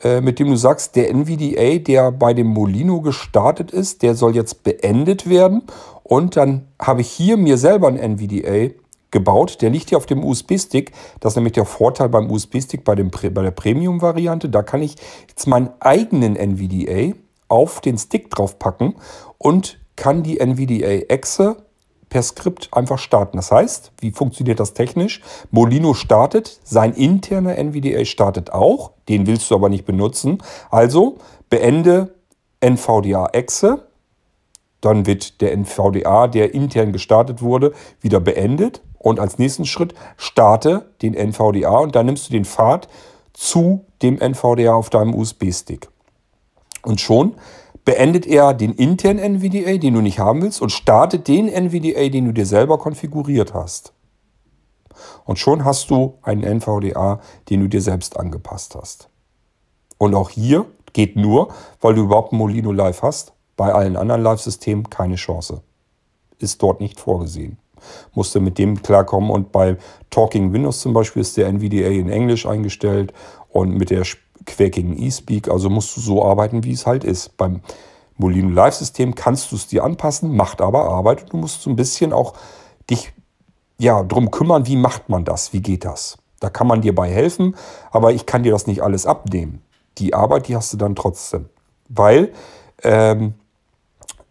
[SPEAKER 1] äh, mit dem du sagst, der NVDA, der bei dem Molino gestartet ist, der soll jetzt beendet werden. Und dann habe ich hier mir selber ein NVDA gebaut. Der liegt hier auf dem USB-Stick. Das ist nämlich der Vorteil beim USB-Stick bei, bei der Premium-Variante. Da kann ich jetzt meinen eigenen NVDA auf den Stick draufpacken und kann die NVDA-Exe per Skript einfach starten. Das heißt, wie funktioniert das technisch? Molino startet, sein interner NVDA startet auch, den willst du aber nicht benutzen. Also beende NVDA-Exe, dann wird der NVDA, der intern gestartet wurde, wieder beendet. Und als nächsten Schritt starte den NVDA und dann nimmst du den Pfad zu dem NVDA auf deinem USB-Stick. Und schon beendet er den internen NVDA, den du nicht haben willst, und startet den NVDA, den du dir selber konfiguriert hast. Und schon hast du einen NVDA, den du dir selbst angepasst hast. Und auch hier geht nur, weil du überhaupt ein Molino Live hast. Bei allen anderen Live-Systemen keine Chance. Ist dort nicht vorgesehen musste mit dem klarkommen. Und bei Talking Windows zum Beispiel ist der NVDA in Englisch eingestellt und mit der quäkigen eSpeak. Also musst du so arbeiten, wie es halt ist. Beim Molino Live-System kannst du es dir anpassen, macht aber Arbeit. Du musst so ein bisschen auch dich ja, drum kümmern, wie macht man das, wie geht das. Da kann man dir bei helfen, aber ich kann dir das nicht alles abnehmen. Die Arbeit, die hast du dann trotzdem. Weil ähm,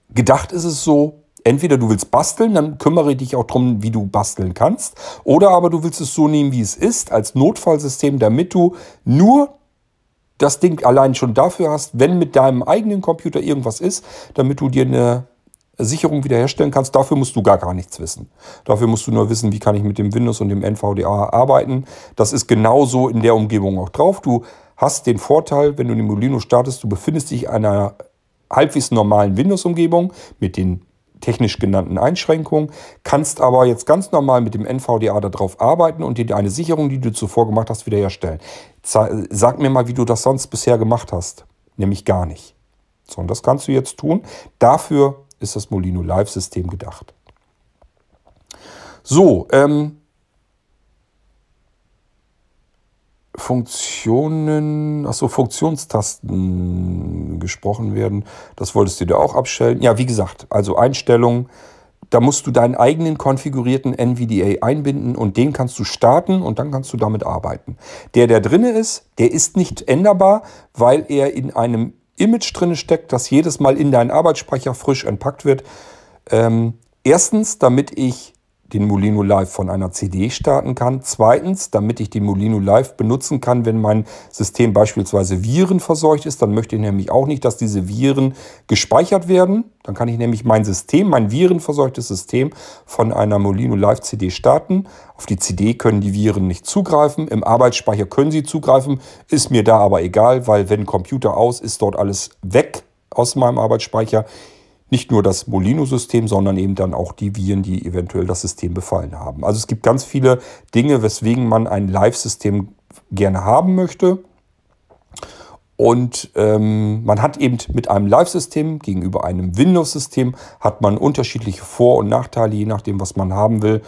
[SPEAKER 1] gedacht ist es so, entweder du willst basteln, dann kümmere dich auch darum, wie du basteln kannst. Oder aber du willst es so nehmen, wie es ist, als Notfallsystem, damit du nur das Ding allein schon dafür hast, wenn mit deinem eigenen Computer irgendwas ist, damit du dir eine Sicherung wiederherstellen kannst. Dafür musst du gar, gar nichts wissen. Dafür musst du nur wissen, wie kann ich mit dem Windows und dem NVDA arbeiten. Das ist genauso in der Umgebung auch drauf. Du hast den Vorteil, wenn du den Molino startest, du befindest dich in einer halbwegs normalen Windows-Umgebung mit den technisch genannten Einschränkungen, kannst aber jetzt ganz normal mit dem NVDA darauf arbeiten und dir eine Sicherung, die du zuvor gemacht hast, wiederherstellen. Sag mir mal, wie du das sonst bisher gemacht hast. Nämlich gar nicht. So, und das kannst du jetzt tun. Dafür ist das Molino Live-System gedacht. So, ähm, Funktionen, achso, Funktionstasten gesprochen werden. Das wolltest du dir auch abstellen. Ja, wie gesagt, also Einstellungen, da musst du deinen eigenen konfigurierten NVDA einbinden und den kannst du starten und dann kannst du damit arbeiten. Der, der drinne ist, der ist nicht änderbar, weil er in einem Image drinne steckt, das jedes Mal in deinen Arbeitsspeicher frisch entpackt wird. Ähm, erstens, damit ich den Molino Live von einer CD starten kann. Zweitens, damit ich den Molino Live benutzen kann, wenn mein System beispielsweise Viren verseucht ist. Dann möchte ich nämlich auch nicht, dass diese Viren gespeichert werden. Dann kann ich nämlich mein System, mein virenverseuchtes System von einer Molino Live CD starten. Auf die CD können die Viren nicht zugreifen. Im Arbeitsspeicher können sie zugreifen. Ist mir da aber egal, weil wenn Computer aus ist, dort alles weg aus meinem Arbeitsspeicher nicht nur das Molino-System, sondern eben dann auch die Viren, die eventuell das System befallen haben. Also es gibt ganz viele Dinge, weswegen man ein Live-System gerne haben möchte. Und ähm, man hat eben mit einem Live-System gegenüber einem Windows-System hat man unterschiedliche Vor- und Nachteile, je nachdem, was man haben will.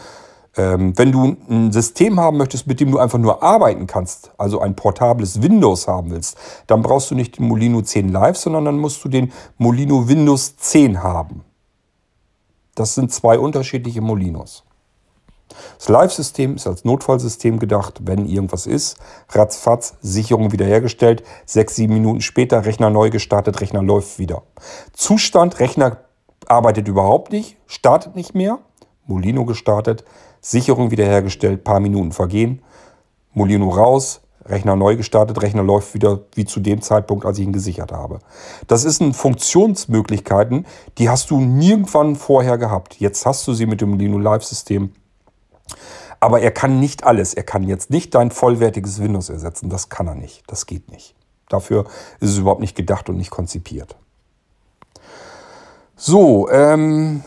[SPEAKER 1] Ähm, wenn du ein System haben möchtest, mit dem du einfach nur arbeiten kannst, also ein portables Windows haben willst, dann brauchst du nicht den Molino 10 Live, sondern dann musst du den Molino Windows 10 haben. Das sind zwei unterschiedliche Molinos. Das Live-System ist als Notfallsystem gedacht, wenn irgendwas ist. Ratzfatz, Sicherung wiederhergestellt. Sechs, sieben Minuten später, Rechner neu gestartet, Rechner läuft wieder. Zustand, Rechner arbeitet überhaupt nicht, startet nicht mehr. Molino gestartet, Sicherung wiederhergestellt, paar Minuten vergehen, Molino raus, Rechner neu gestartet, Rechner läuft wieder wie zu dem Zeitpunkt, als ich ihn gesichert habe. Das sind Funktionsmöglichkeiten, die hast du nirgendwann vorher gehabt. Jetzt hast du sie mit dem Molino Live-System. Aber er kann nicht alles. Er kann jetzt nicht dein vollwertiges Windows ersetzen. Das kann er nicht. Das geht nicht. Dafür ist es überhaupt nicht gedacht und nicht konzipiert. So, ähm,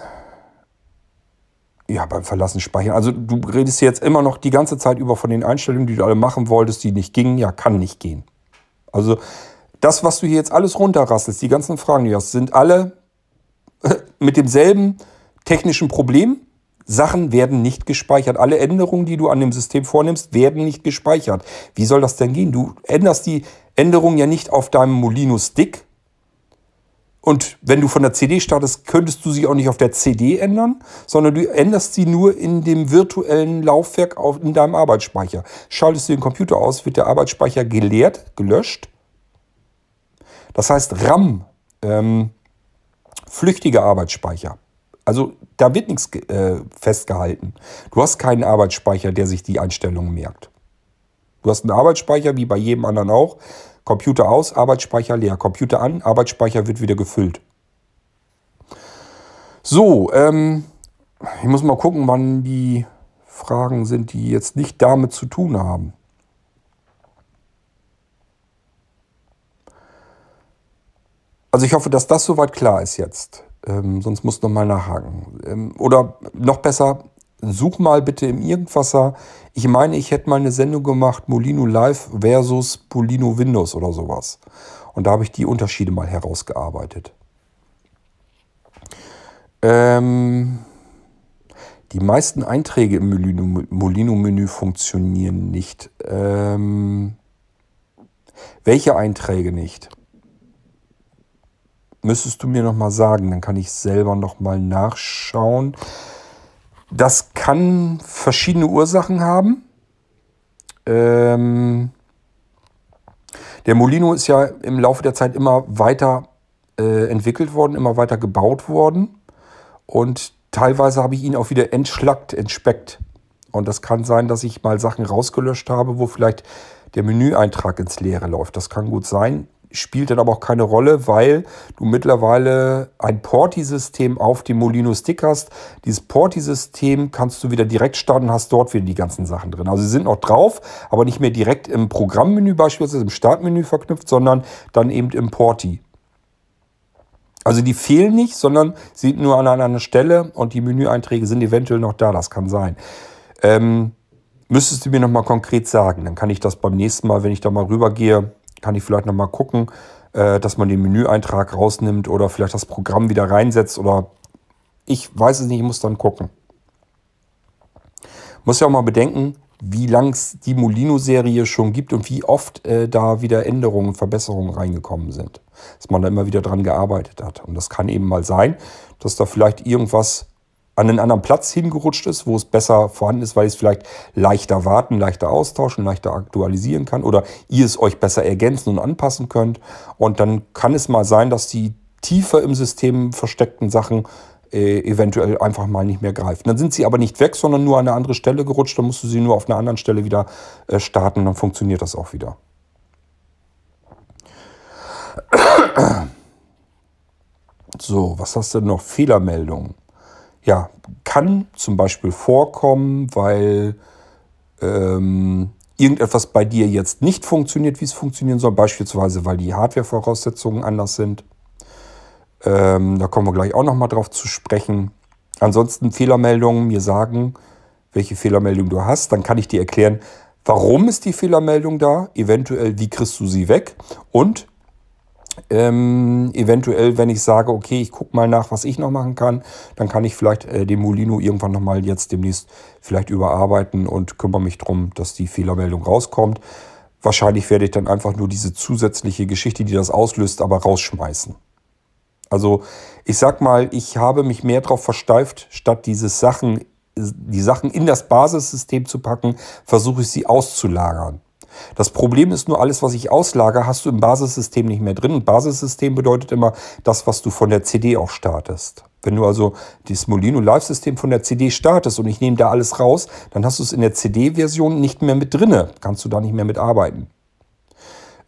[SPEAKER 1] ja, beim Verlassen speichern. Also du redest jetzt immer noch die ganze Zeit über von den Einstellungen, die du alle machen wolltest, die nicht gingen. Ja, kann nicht gehen. Also das, was du hier jetzt alles runterrasselst, die ganzen Fragen, die du hast, sind alle [laughs] mit demselben technischen Problem. Sachen werden nicht gespeichert. Alle Änderungen, die du an dem System vornimmst, werden nicht gespeichert. Wie soll das denn gehen? Du änderst die Änderungen ja nicht auf deinem Molino Stick, und wenn du von der CD startest, könntest du sie auch nicht auf der CD ändern, sondern du änderst sie nur in dem virtuellen Laufwerk auf, in deinem Arbeitsspeicher. Schaltest du den Computer aus, wird der Arbeitsspeicher geleert, gelöscht. Das heißt RAM, ähm, flüchtiger Arbeitsspeicher. Also da wird nichts äh, festgehalten. Du hast keinen Arbeitsspeicher, der sich die Einstellungen merkt. Du hast einen Arbeitsspeicher, wie bei jedem anderen auch, Computer aus, Arbeitsspeicher leer. Computer an, Arbeitsspeicher wird wieder gefüllt. So, ähm, ich muss mal gucken, wann die Fragen sind, die jetzt nicht damit zu tun haben. Also ich hoffe, dass das soweit klar ist jetzt. Ähm, sonst musst du nochmal nachhaken. Ähm, oder noch besser, such mal bitte im Irgendwasser. Ich meine, ich hätte mal eine Sendung gemacht, Molino Live versus Molino Windows oder sowas. Und da habe ich die Unterschiede mal herausgearbeitet. Ähm, die meisten Einträge im Molino-Menü funktionieren nicht. Ähm, welche Einträge nicht? Müsstest du mir noch mal sagen, dann kann ich selber noch mal nachschauen. Das kann verschiedene Ursachen haben. Ähm, der Molino ist ja im Laufe der Zeit immer weiter äh, entwickelt worden, immer weiter gebaut worden. Und teilweise habe ich ihn auch wieder entschlackt, entspeckt. Und das kann sein, dass ich mal Sachen rausgelöscht habe, wo vielleicht der Menüeintrag ins Leere läuft. Das kann gut sein spielt dann aber auch keine Rolle, weil du mittlerweile ein Porti-System auf dem Molino Stick hast. Dieses Porti-System kannst du wieder direkt starten, hast dort wieder die ganzen Sachen drin. Also sie sind noch drauf, aber nicht mehr direkt im Programmmenü beispielsweise im Startmenü verknüpft, sondern dann eben im Porti. Also die fehlen nicht, sondern sind nur an einer Stelle und die Menüeinträge sind eventuell noch da, das kann sein. Ähm, müsstest du mir nochmal konkret sagen, dann kann ich das beim nächsten Mal, wenn ich da mal rübergehe, kann ich vielleicht nochmal gucken, äh, dass man den Menüeintrag rausnimmt oder vielleicht das Programm wieder reinsetzt oder ich weiß es nicht, ich muss dann gucken. Muss ja auch mal bedenken, wie lang es die Molino-Serie schon gibt und wie oft äh, da wieder Änderungen, Verbesserungen reingekommen sind. Dass man da immer wieder dran gearbeitet hat. Und das kann eben mal sein, dass da vielleicht irgendwas an einen anderen Platz hingerutscht ist, wo es besser vorhanden ist, weil es vielleicht leichter warten, leichter austauschen, leichter aktualisieren kann oder ihr es euch besser ergänzen und anpassen könnt. Und dann kann es mal sein, dass die tiefer im System versteckten Sachen äh, eventuell einfach mal nicht mehr greifen. Dann sind sie aber nicht weg, sondern nur an eine andere Stelle gerutscht. Dann musst du sie nur auf einer anderen Stelle wieder äh, starten, dann funktioniert das auch wieder. So, was hast du noch? Fehlermeldungen ja, kann zum Beispiel vorkommen, weil ähm, irgendetwas bei dir jetzt nicht funktioniert, wie es funktionieren soll, beispielsweise weil die Hardware-Voraussetzungen anders sind. Ähm, da kommen wir gleich auch nochmal drauf zu sprechen. Ansonsten Fehlermeldungen mir sagen, welche Fehlermeldung du hast, dann kann ich dir erklären, warum ist die Fehlermeldung da, eventuell wie kriegst du sie weg und ähm, eventuell, wenn ich sage, okay, ich gucke mal nach, was ich noch machen kann, dann kann ich vielleicht äh, den Molino irgendwann nochmal jetzt demnächst vielleicht überarbeiten und kümmere mich darum, dass die Fehlermeldung rauskommt. Wahrscheinlich werde ich dann einfach nur diese zusätzliche Geschichte, die das auslöst, aber rausschmeißen. Also ich sag mal, ich habe mich mehr darauf versteift, statt diese Sachen, die Sachen in das Basissystem zu packen, versuche ich sie auszulagern. Das Problem ist nur, alles, was ich auslagere, hast du im Basissystem nicht mehr drin. Und Basissystem bedeutet immer das, was du von der CD auch startest. Wenn du also das Molino Live-System von der CD startest und ich nehme da alles raus, dann hast du es in der CD-Version nicht mehr mit drinne. Kannst du da nicht mehr mit arbeiten.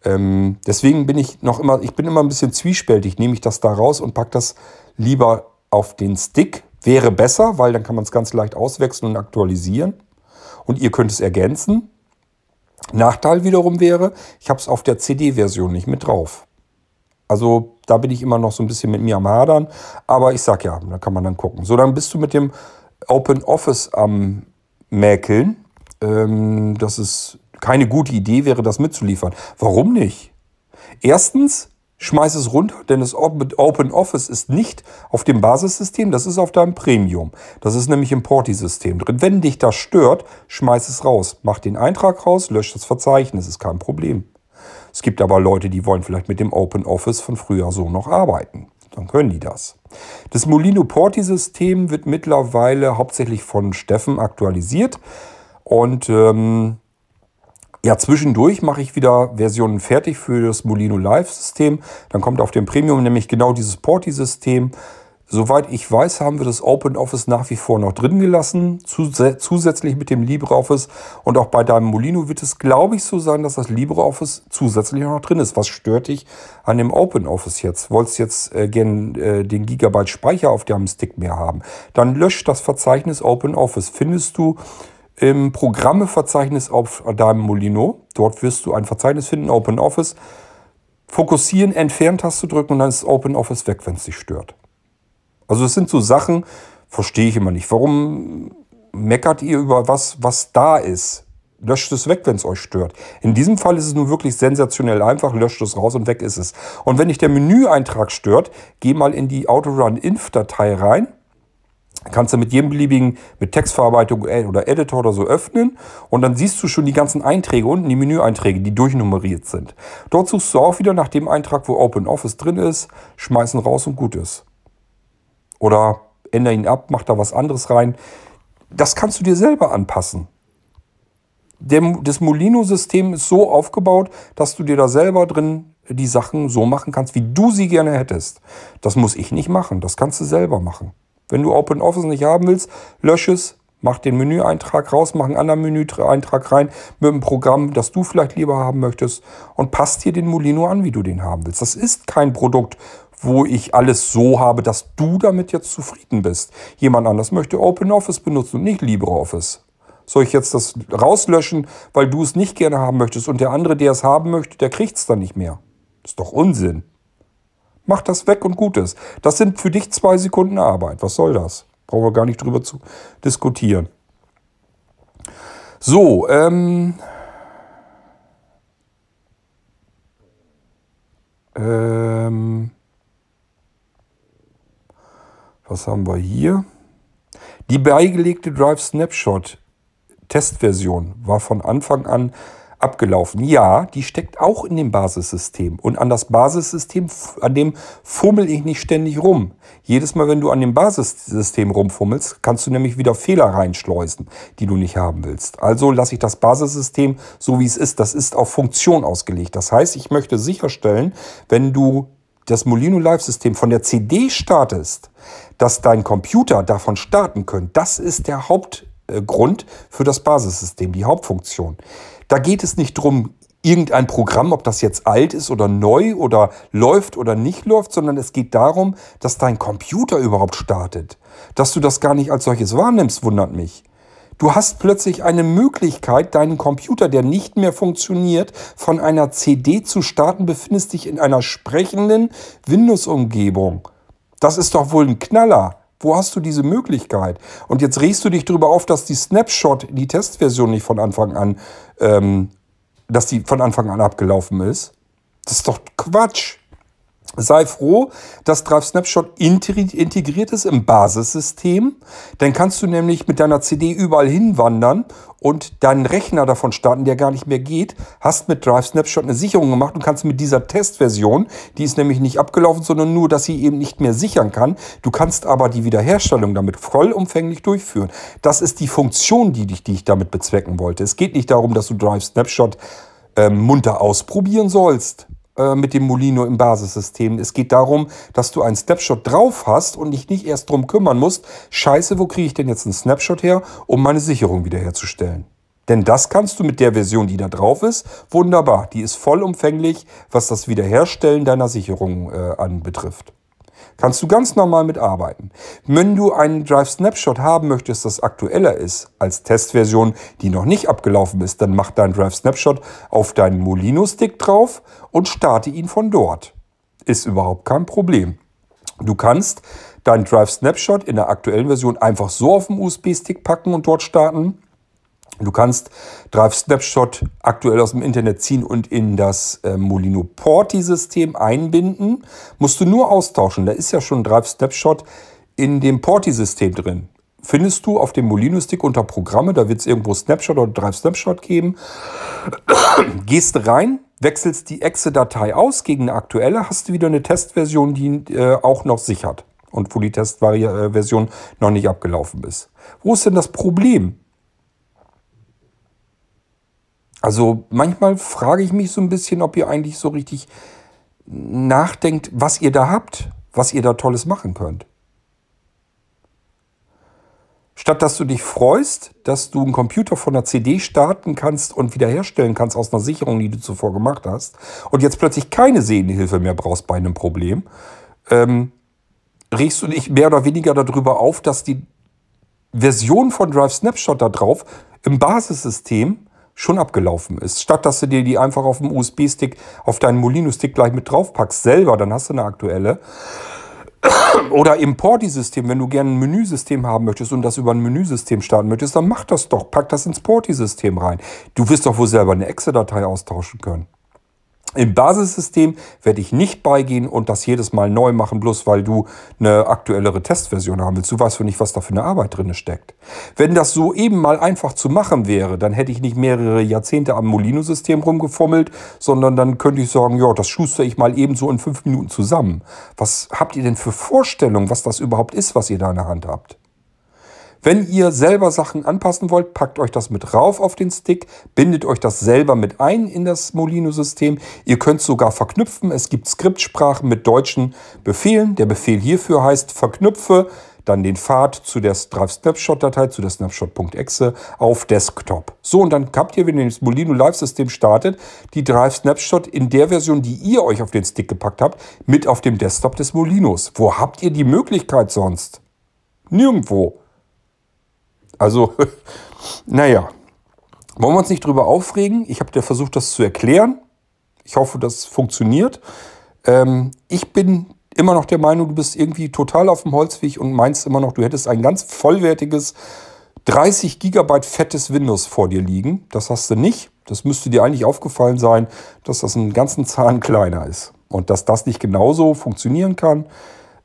[SPEAKER 1] Ähm, deswegen bin ich noch immer, ich bin immer ein bisschen zwiespältig. Nehme ich das da raus und packe das lieber auf den Stick. Wäre besser, weil dann kann man es ganz leicht auswechseln und aktualisieren. Und ihr könnt es ergänzen. Nachteil wiederum wäre, ich habe es auf der CD-Version nicht mit drauf. Also da bin ich immer noch so ein bisschen mit mir am Hadern. Aber ich sag ja, da kann man dann gucken. So, dann bist du mit dem Open Office am Mäkeln. Ähm, das ist keine gute Idee, wäre das mitzuliefern. Warum nicht? Erstens, schmeiß es runter, denn das Open Office ist nicht auf dem Basissystem, das ist auf deinem Premium. Das ist nämlich im Porti-System drin. Wenn dich das stört, schmeiß es raus. Mach den Eintrag raus, lösch das Verzeichnis, ist kein Problem. Es gibt aber Leute, die wollen vielleicht mit dem Open Office von früher so noch arbeiten. Dann können die das. Das Molino Porti-System wird mittlerweile hauptsächlich von Steffen aktualisiert. Und ähm, ja, zwischendurch mache ich wieder Versionen fertig für das Molino Live-System. Dann kommt auf dem Premium nämlich genau dieses Porti-System. Soweit ich weiß, haben wir das OpenOffice nach wie vor noch drin gelassen, zusätzlich mit dem LibreOffice. Und auch bei deinem Molino wird es, glaube ich, so sein, dass das LibreOffice zusätzlich noch drin ist. Was stört dich an dem OpenOffice jetzt? Wolltest jetzt äh, gern äh, den Gigabyte Speicher auf deinem Stick mehr haben? Dann löscht das Verzeichnis OpenOffice. Findest du im Programmeverzeichnis auf deinem Molino. Dort wirst du ein Verzeichnis finden, Open Office. Fokussieren, Entfernt-Taste drücken und dann ist Open Office weg, wenn es dich stört. Also es sind so Sachen, verstehe ich immer nicht. Warum meckert ihr über was, was da ist? Löscht es weg, wenn es euch stört. In diesem Fall ist es nun wirklich sensationell einfach. Löscht es raus und weg ist es. Und wenn dich der Menüeintrag stört, geh mal in die Autorun-Inf-Datei rein kannst du mit jedem beliebigen, mit Textverarbeitung oder Editor oder so öffnen und dann siehst du schon die ganzen Einträge unten, die Menüeinträge, die durchnummeriert sind. Dort suchst du auch wieder nach dem Eintrag, wo OpenOffice drin ist, schmeißen raus und gut ist. Oder änder ihn ab, mach da was anderes rein. Das kannst du dir selber anpassen. das Molino-System ist so aufgebaut, dass du dir da selber drin die Sachen so machen kannst, wie du sie gerne hättest. Das muss ich nicht machen, das kannst du selber machen. Wenn du Open Office nicht haben willst, lösch es, mach den Menüeintrag raus, mach einen anderen Menüeintrag rein mit einem Programm, das du vielleicht lieber haben möchtest und passt dir den Molino an, wie du den haben willst. Das ist kein Produkt, wo ich alles so habe, dass du damit jetzt zufrieden bist. Jemand anders möchte Open Office benutzen und nicht LibreOffice. Soll ich jetzt das rauslöschen, weil du es nicht gerne haben möchtest und der andere, der es haben möchte, der kriegt es dann nicht mehr? Ist doch Unsinn. Mach das weg und gut ist. Das sind für dich zwei Sekunden Arbeit. Was soll das? Brauchen wir gar nicht drüber zu diskutieren. So, ähm. Ähm. Was haben wir hier? Die beigelegte Drive Snapshot Testversion war von Anfang an abgelaufen. Ja, die steckt auch in dem Basissystem. Und an das Basissystem, an dem fummel ich nicht ständig rum. Jedes Mal, wenn du an dem Basissystem rumfummelst, kannst du nämlich wieder Fehler reinschleusen, die du nicht haben willst. Also lasse ich das Basissystem so wie es ist. Das ist auf Funktion ausgelegt. Das heißt, ich möchte sicherstellen, wenn du das Molino Live-System von der CD startest, dass dein Computer davon starten könnte. Das ist der Hauptgrund für das Basissystem, die Hauptfunktion. Da geht es nicht darum, irgendein Programm, ob das jetzt alt ist oder neu oder läuft oder nicht läuft, sondern es geht darum, dass dein Computer überhaupt startet. Dass du das gar nicht als solches wahrnimmst, wundert mich. Du hast plötzlich eine Möglichkeit, deinen Computer, der nicht mehr funktioniert, von einer CD zu starten, befindest dich in einer sprechenden Windows-Umgebung. Das ist doch wohl ein Knaller. Wo hast du diese Möglichkeit? Und jetzt regst du dich darüber auf, dass die Snapshot, die Testversion nicht von Anfang an, ähm, dass die von Anfang an abgelaufen ist. Das ist doch Quatsch. Sei froh, dass Drive Snapshot integriert ist im Basissystem. Dann kannst du nämlich mit deiner CD überall hinwandern und deinen Rechner davon starten, der gar nicht mehr geht. Hast mit Drive Snapshot eine Sicherung gemacht und kannst mit dieser Testversion, die ist nämlich nicht abgelaufen, sondern nur, dass sie eben nicht mehr sichern kann. Du kannst aber die Wiederherstellung damit vollumfänglich durchführen. Das ist die Funktion, die ich, die ich damit bezwecken wollte. Es geht nicht darum, dass du Drive Snapshot äh, munter ausprobieren sollst äh, mit dem Molino im Basissystem. Es geht darum, dass du einen Snapshot drauf hast und dich nicht erst drum kümmern musst, scheiße, wo kriege ich denn jetzt einen Snapshot her, um meine Sicherung wiederherzustellen. Denn das kannst du mit der Version, die da drauf ist, wunderbar. Die ist vollumfänglich, was das Wiederherstellen deiner Sicherung äh, anbetrifft. Kannst du ganz normal mitarbeiten. Wenn du einen Drive Snapshot haben möchtest, das aktueller ist als Testversion, die noch nicht abgelaufen ist, dann mach deinen Drive Snapshot auf deinen Molino Stick drauf und starte ihn von dort. Ist überhaupt kein Problem. Du kannst deinen Drive Snapshot in der aktuellen Version einfach so auf dem USB-Stick packen und dort starten. Du kannst Drive Snapshot aktuell aus dem Internet ziehen und in das äh, Molino Porti-System einbinden. Musst du nur austauschen. Da ist ja schon Drive Snapshot in dem Porti-System drin. Findest du auf dem Molino-Stick unter Programme, da wird es irgendwo Snapshot oder Drive Snapshot geben. [coughs] Gehst rein, wechselst die Exe-Datei aus gegen eine aktuelle, hast du wieder eine Testversion, die äh, auch noch sichert und wo die Testversion noch nicht abgelaufen ist. Wo ist denn das Problem? Also manchmal frage ich mich so ein bisschen, ob ihr eigentlich so richtig nachdenkt, was ihr da habt, was ihr da Tolles machen könnt. Statt dass du dich freust, dass du einen Computer von einer CD starten kannst und wiederherstellen kannst aus einer Sicherung, die du zuvor gemacht hast, und jetzt plötzlich keine Sehenhilfe mehr brauchst bei einem Problem, ähm, regst du dich mehr oder weniger darüber auf, dass die Version von Drive Snapshot da drauf im Basissystem schon abgelaufen ist. Statt dass du dir die einfach auf dem USB-Stick, auf deinen Molino-Stick gleich mit draufpackst, selber, dann hast du eine aktuelle. Oder im Porti-System, wenn du gerne ein Menüsystem haben möchtest und das über ein Menüsystem starten möchtest, dann mach das doch. Pack das ins Porti-System rein. Du wirst doch wohl selber eine Exe-Datei austauschen können. Im Basissystem werde ich nicht beigehen und das jedes Mal neu machen, bloß weil du eine aktuellere Testversion haben willst. Du weißt doch nicht, was da für eine Arbeit drin steckt. Wenn das so eben mal einfach zu machen wäre, dann hätte ich nicht mehrere Jahrzehnte am Molino-System rumgefummelt, sondern dann könnte ich sagen, ja, das schuster ich mal eben so in fünf Minuten zusammen. Was habt ihr denn für Vorstellungen, was das überhaupt ist, was ihr da in der Hand habt? Wenn ihr selber Sachen anpassen wollt, packt euch das mit rauf auf den Stick, bindet euch das selber mit ein in das Molino-System. Ihr könnt sogar verknüpfen. Es gibt Skriptsprachen mit deutschen Befehlen. Der Befehl hierfür heißt verknüpfe dann den Pfad zu der Drive Snapshot Datei, zu der Snapshot.exe auf Desktop. So, und dann habt ihr, wenn ihr das Molino Live System startet, die Drive Snapshot in der Version, die ihr euch auf den Stick gepackt habt, mit auf dem Desktop des Molinos. Wo habt ihr die Möglichkeit sonst? Nirgendwo. Also, [laughs] naja, wollen wir uns nicht drüber aufregen. Ich habe dir versucht, das zu erklären. Ich hoffe, das funktioniert. Ähm, ich bin immer noch der Meinung, du bist irgendwie total auf dem Holzweg und meinst immer noch, du hättest ein ganz vollwertiges 30 Gigabyte fettes Windows vor dir liegen. Das hast du nicht. Das müsste dir eigentlich aufgefallen sein, dass das einen ganzen Zahn kleiner ist. Und dass das nicht genauso funktionieren kann,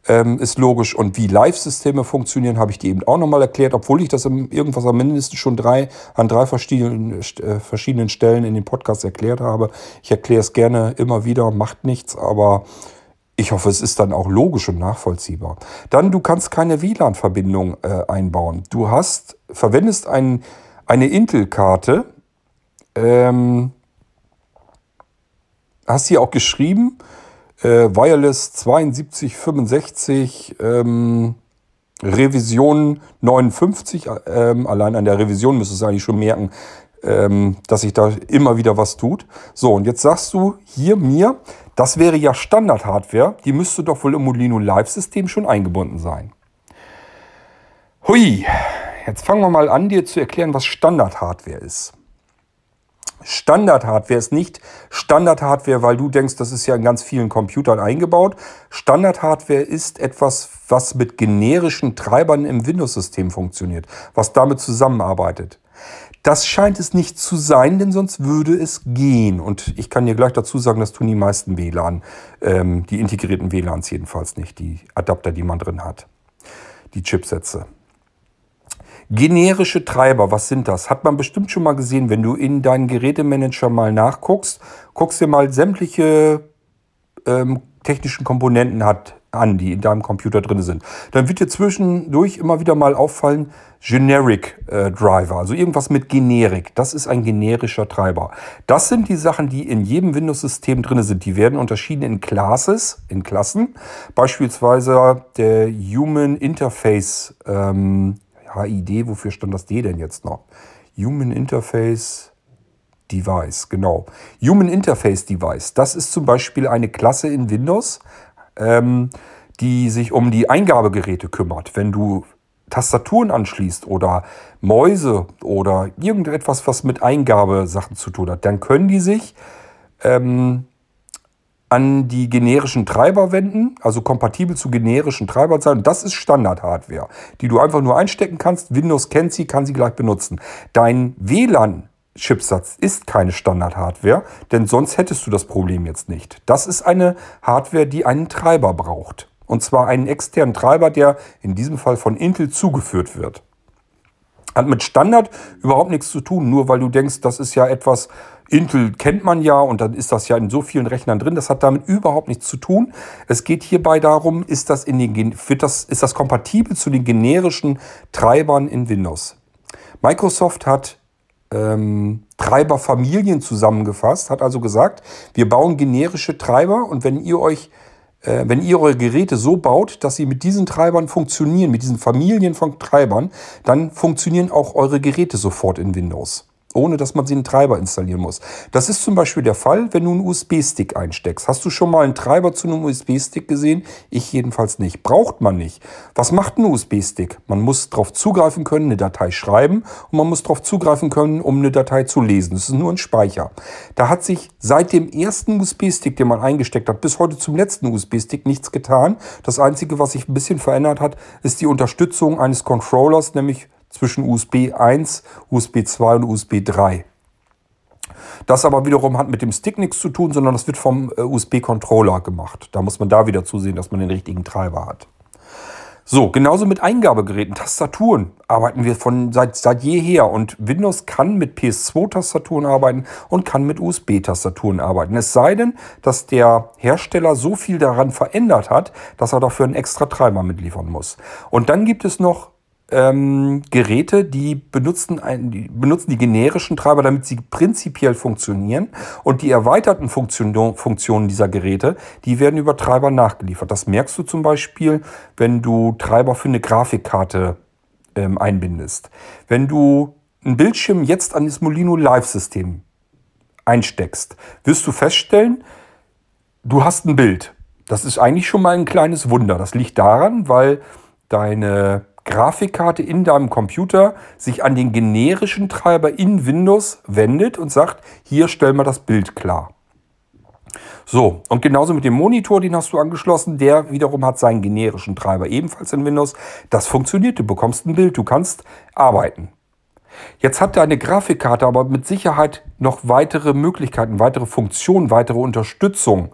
[SPEAKER 1] ähm, ist logisch. Und wie Live-Systeme funktionieren, habe ich dir eben auch nochmal erklärt, obwohl ich das irgendwas am mindestens schon drei, an drei verschiedenen, äh, verschiedenen Stellen in dem Podcast erklärt habe. Ich erkläre es gerne immer wieder, macht nichts, aber ich hoffe, es ist dann auch logisch und nachvollziehbar. Dann, du kannst keine WLAN-Verbindung äh, einbauen. Du hast, verwendest ein, eine Intel-Karte, ähm, hast hier auch geschrieben, äh, Wireless 7265, ähm, Revision 59. Ähm, allein an der Revision müsstest du eigentlich schon merken, ähm, dass sich da immer wieder was tut. So, und jetzt sagst du hier mir, das wäre ja Standard-Hardware, die müsste doch wohl im Molino Live-System schon eingebunden sein. Hui, jetzt fangen wir mal an, dir zu erklären, was Standard-Hardware ist. Standard-Hardware ist nicht Standard-Hardware, weil du denkst, das ist ja in ganz vielen Computern eingebaut. Standard-Hardware ist etwas, was mit generischen Treibern im Windows-System funktioniert, was damit zusammenarbeitet. Das scheint es nicht zu sein, denn sonst würde es gehen. Und ich kann dir gleich dazu sagen, das tun die meisten WLAN, ähm, die integrierten WLANs jedenfalls nicht, die Adapter, die man drin hat, die Chipsätze. Generische Treiber, was sind das? Hat man bestimmt schon mal gesehen, wenn du in deinen Gerätemanager mal nachguckst. Guckst dir mal sämtliche ähm, technischen Komponenten hat, an, die in deinem Computer drin sind. Dann wird dir zwischendurch immer wieder mal auffallen, Generic äh, Driver, also irgendwas mit Generik. Das ist ein generischer Treiber. Das sind die Sachen, die in jedem Windows-System drin sind. Die werden unterschieden in Classes, in Klassen. Beispielsweise der Human Interface ähm, HID, wofür stand das D denn jetzt noch? Human Interface Device, genau. Human Interface Device, das ist zum Beispiel eine Klasse in Windows, ähm, die sich um die Eingabegeräte kümmert. Wenn du Tastaturen anschließt oder Mäuse oder irgendetwas, was mit Eingabesachen zu tun hat, dann können die sich ähm, an die generischen Treiber wenden, also kompatibel zu generischen Treibern sein. das ist Standard-Hardware, die du einfach nur einstecken kannst. Windows kennt sie, kann sie gleich benutzen. Dein WLAN-Chipsatz ist keine Standard-Hardware, denn sonst hättest du das Problem jetzt nicht. Das ist eine Hardware, die einen Treiber braucht. Und zwar einen externen Treiber, der in diesem Fall von Intel zugeführt wird. Hat mit Standard überhaupt nichts zu tun, nur weil du denkst, das ist ja etwas, Intel kennt man ja und dann ist das ja in so vielen Rechnern drin. Das hat damit überhaupt nichts zu tun. Es geht hierbei darum, ist das, in den, wird das, ist das kompatibel zu den generischen Treibern in Windows. Microsoft hat ähm, Treiberfamilien zusammengefasst, hat also gesagt, wir bauen generische Treiber und wenn ihr euch wenn ihr eure Geräte so baut, dass sie mit diesen Treibern funktionieren, mit diesen Familien von Treibern, dann funktionieren auch eure Geräte sofort in Windows ohne dass man sie einen Treiber installieren muss. Das ist zum Beispiel der Fall, wenn du einen USB-Stick einsteckst. Hast du schon mal einen Treiber zu einem USB-Stick gesehen? Ich jedenfalls nicht. Braucht man nicht. Was macht ein USB-Stick? Man muss darauf zugreifen können, eine Datei schreiben und man muss darauf zugreifen können, um eine Datei zu lesen. Das ist nur ein Speicher. Da hat sich seit dem ersten USB-Stick, den man eingesteckt hat, bis heute zum letzten USB-Stick nichts getan. Das Einzige, was sich ein bisschen verändert hat, ist die Unterstützung eines Controllers, nämlich zwischen USB 1, USB 2 und USB 3. Das aber wiederum hat mit dem Stick nichts zu tun, sondern das wird vom äh, USB-Controller gemacht. Da muss man da wieder zusehen, dass man den richtigen Treiber hat. So, genauso mit Eingabegeräten, Tastaturen arbeiten wir von seit, seit jeher und Windows kann mit PS2-Tastaturen arbeiten und kann mit USB-Tastaturen arbeiten. Es sei denn, dass der Hersteller so viel daran verändert hat, dass er dafür einen extra Treiber mitliefern muss. Und dann gibt es noch ähm, Geräte, die benutzen, ein, die benutzen die generischen Treiber, damit sie prinzipiell funktionieren. Und die erweiterten Funktion, Funktionen dieser Geräte, die werden über Treiber nachgeliefert. Das merkst du zum Beispiel, wenn du Treiber für eine Grafikkarte ähm, einbindest. Wenn du einen Bildschirm jetzt an das Molino Live-System einsteckst, wirst du feststellen, du hast ein Bild. Das ist eigentlich schon mal ein kleines Wunder. Das liegt daran, weil deine Grafikkarte in deinem Computer sich an den generischen Treiber in Windows wendet und sagt, hier stell mal das Bild klar. So, und genauso mit dem Monitor, den hast du angeschlossen, der wiederum hat seinen generischen Treiber ebenfalls in Windows. Das funktioniert, du bekommst ein Bild, du kannst arbeiten. Jetzt hat deine Grafikkarte aber mit Sicherheit noch weitere Möglichkeiten, weitere Funktionen, weitere Unterstützung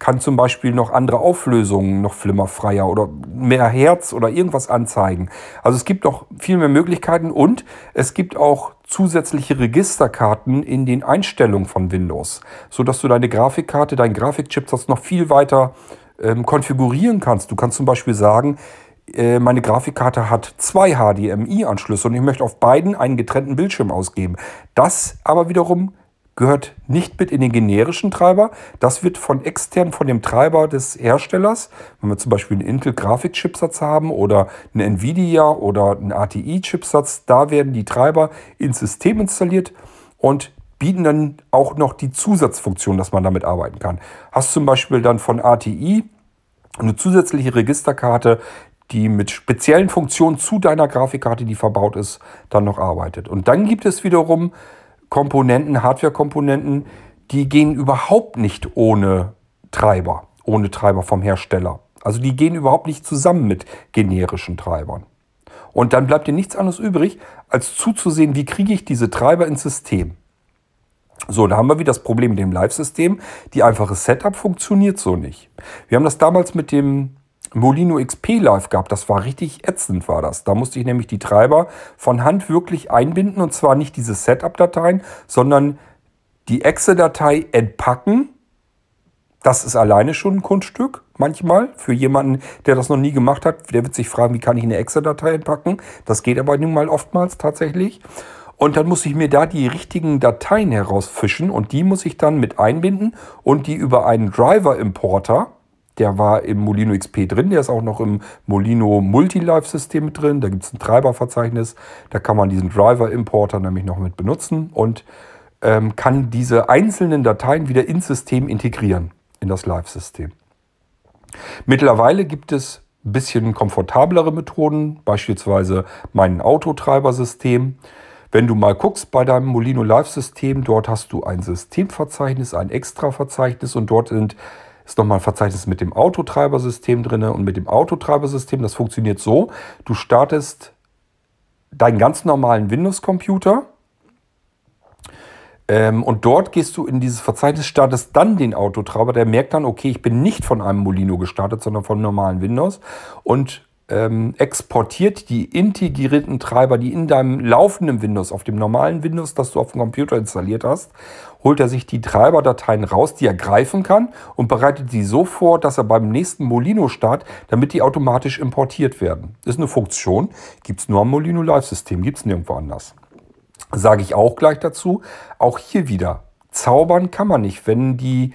[SPEAKER 1] kann zum Beispiel noch andere Auflösungen, noch flimmerfreier oder mehr Herz oder irgendwas anzeigen. Also es gibt noch viel mehr Möglichkeiten und es gibt auch zusätzliche Registerkarten in den Einstellungen von Windows, sodass du deine Grafikkarte, deinen Grafikchip das noch viel weiter ähm, konfigurieren kannst. Du kannst zum Beispiel sagen, äh, meine Grafikkarte hat zwei HDMI-Anschlüsse und ich möchte auf beiden einen getrennten Bildschirm ausgeben. Das aber wiederum gehört nicht mit in den generischen Treiber. Das wird von extern, von dem Treiber des Herstellers, wenn wir zum Beispiel einen Intel-Grafik-Chipsatz haben oder einen Nvidia oder einen ATI-Chipsatz, da werden die Treiber ins System installiert und bieten dann auch noch die Zusatzfunktion, dass man damit arbeiten kann. Hast zum Beispiel dann von ATI eine zusätzliche Registerkarte, die mit speziellen Funktionen zu deiner Grafikkarte, die verbaut ist, dann noch arbeitet. Und dann gibt es wiederum Komponenten, Hardware-Komponenten, die gehen überhaupt nicht ohne Treiber, ohne Treiber vom Hersteller. Also die gehen überhaupt nicht zusammen mit generischen Treibern. Und dann bleibt dir nichts anderes übrig, als zuzusehen, wie kriege ich diese Treiber ins System. So, da haben wir wieder das Problem mit dem Live-System. Die einfache Setup funktioniert so nicht. Wir haben das damals mit dem Molino XP Live gab. Das war richtig ätzend, war das. Da musste ich nämlich die Treiber von Hand wirklich einbinden und zwar nicht diese Setup-Dateien, sondern die Exe-Datei entpacken. Das ist alleine schon ein Kunststück, manchmal. Für jemanden, der das noch nie gemacht hat, der wird sich fragen, wie kann ich eine Exe-Datei entpacken? Das geht aber nun mal oftmals tatsächlich. Und dann muss ich mir da die richtigen Dateien herausfischen und die muss ich dann mit einbinden und die über einen Driver-Importer, der war im Molino XP drin, der ist auch noch im Molino Multi-Live-System drin. Da gibt es ein Treiberverzeichnis, da kann man diesen Driver-Importer nämlich noch mit benutzen und ähm, kann diese einzelnen Dateien wieder ins System integrieren, in das Live-System. Mittlerweile gibt es ein bisschen komfortablere Methoden, beispielsweise mein Autotreibersystem. Wenn du mal guckst bei deinem Molino Live-System, dort hast du ein Systemverzeichnis, ein Extra-Verzeichnis und dort sind ist nochmal ein Verzeichnis mit dem Autotreibersystem drin. Und mit dem Autotreibersystem, das funktioniert so, du startest deinen ganz normalen Windows-Computer ähm, und dort gehst du in dieses Verzeichnis, startest dann den Autotreiber, der merkt dann, okay, ich bin nicht von einem Molino gestartet, sondern von normalen Windows und ähm, exportiert die integrierten Treiber, die in deinem laufenden Windows, auf dem normalen Windows, das du auf dem Computer installiert hast, holt er sich die Treiberdateien raus, die er greifen kann und bereitet sie so vor, dass er beim nächsten Molino-Start, damit die automatisch importiert werden. Ist eine Funktion, gibt es nur am Molino Live-System, gibt es nirgendwo anders. Sage ich auch gleich dazu. Auch hier wieder, zaubern kann man nicht, wenn die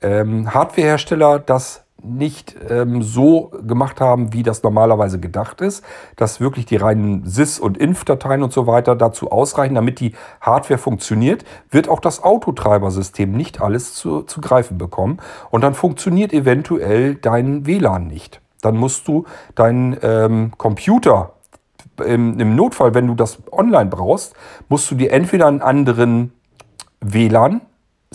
[SPEAKER 1] ähm, Hardwarehersteller das nicht ähm, so gemacht haben, wie das normalerweise gedacht ist, dass wirklich die reinen SIS- und INF-Dateien und so weiter dazu ausreichen, damit die Hardware funktioniert, wird auch das Autotreibersystem nicht alles zu, zu greifen bekommen und dann funktioniert eventuell dein WLAN nicht. Dann musst du deinen ähm, Computer im, im Notfall, wenn du das online brauchst, musst du dir entweder einen anderen WLAN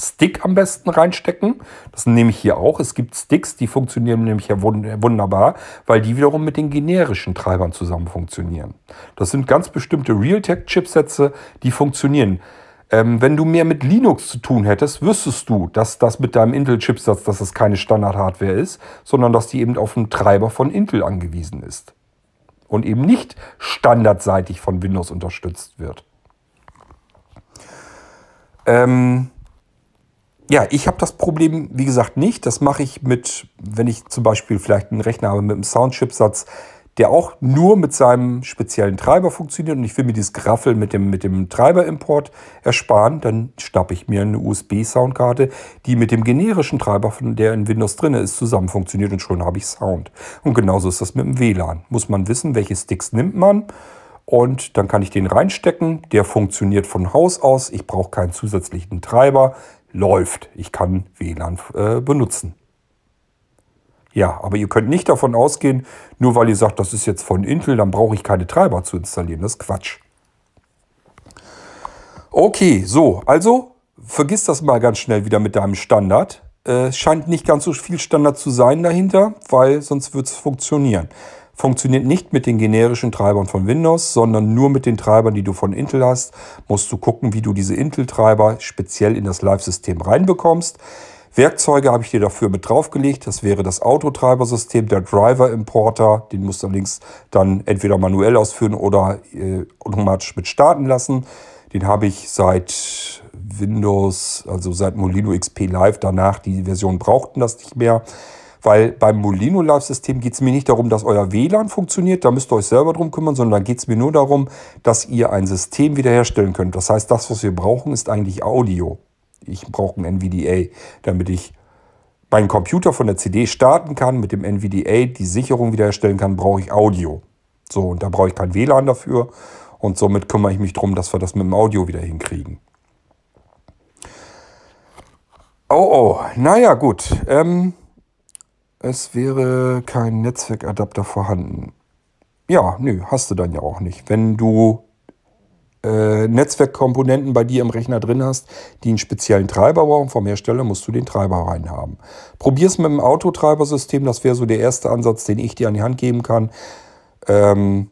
[SPEAKER 1] Stick am besten reinstecken. Das nehme ich hier auch. Es gibt Sticks, die funktionieren nämlich ja wunderbar, weil die wiederum mit den generischen Treibern zusammen funktionieren. Das sind ganz bestimmte Realtek-Chipsätze, die funktionieren. Ähm, wenn du mehr mit Linux zu tun hättest, wüsstest du, dass das mit deinem Intel-Chipsatz, dass es keine Standard-Hardware ist, sondern dass die eben auf einen Treiber von Intel angewiesen ist. Und eben nicht standardseitig von Windows unterstützt wird. Ähm, ja, ich habe das Problem, wie gesagt, nicht. Das mache ich mit, wenn ich zum Beispiel vielleicht einen Rechner habe mit einem Soundchipsatz, der auch nur mit seinem speziellen Treiber funktioniert und ich will mir dieses Graffel mit dem, mit dem Treiberimport ersparen, dann schnappe ich mir eine USB-Soundkarte, die mit dem generischen Treiber, von der in Windows drin ist, zusammen funktioniert und schon habe ich Sound. Und genauso ist das mit dem WLAN. Muss man wissen, welche Sticks nimmt man und dann kann ich den reinstecken. Der funktioniert von Haus aus. Ich brauche keinen zusätzlichen Treiber läuft. Ich kann WLAN äh, benutzen. Ja, aber ihr könnt nicht davon ausgehen, nur weil ihr sagt, das ist jetzt von Intel, dann brauche ich keine Treiber zu installieren. Das ist Quatsch. Okay, so, also vergiss das mal ganz schnell wieder mit deinem Standard. Äh, scheint nicht ganz so viel Standard zu sein dahinter, weil sonst wird es funktionieren funktioniert nicht mit den generischen Treibern von Windows, sondern nur mit den Treibern, die du von Intel hast. Musst du gucken, wie du diese Intel-Treiber speziell in das Live-System reinbekommst. Werkzeuge habe ich dir dafür mit draufgelegt. Das wäre das Autotreibersystem, der Driver Importer. Den musst du allerdings dann entweder manuell ausführen oder äh, automatisch mit starten lassen. Den habe ich seit Windows, also seit Molino XP Live. Danach, die Version brauchten das nicht mehr. Weil beim Molino Live-System geht es mir nicht darum, dass euer WLAN funktioniert, da müsst ihr euch selber drum kümmern, sondern geht es mir nur darum, dass ihr ein System wiederherstellen könnt. Das heißt, das, was wir brauchen, ist eigentlich Audio. Ich brauche ein NVDA, damit ich meinen Computer von der CD starten kann, mit dem NVDA die Sicherung wiederherstellen kann, brauche ich Audio. So, und da brauche ich kein WLAN dafür. Und somit kümmere ich mich darum, dass wir das mit dem Audio wieder hinkriegen. Oh, oh, naja, gut. Ähm, es wäre kein Netzwerkadapter vorhanden. Ja, nö, hast du dann ja auch nicht. Wenn du äh, Netzwerkkomponenten bei dir im Rechner drin hast, die einen speziellen Treiber brauchen vom Hersteller, musst du den Treiber reinhaben. Probier's mit dem Autotreibersystem, das wäre so der erste Ansatz, den ich dir an die Hand geben kann. Ähm,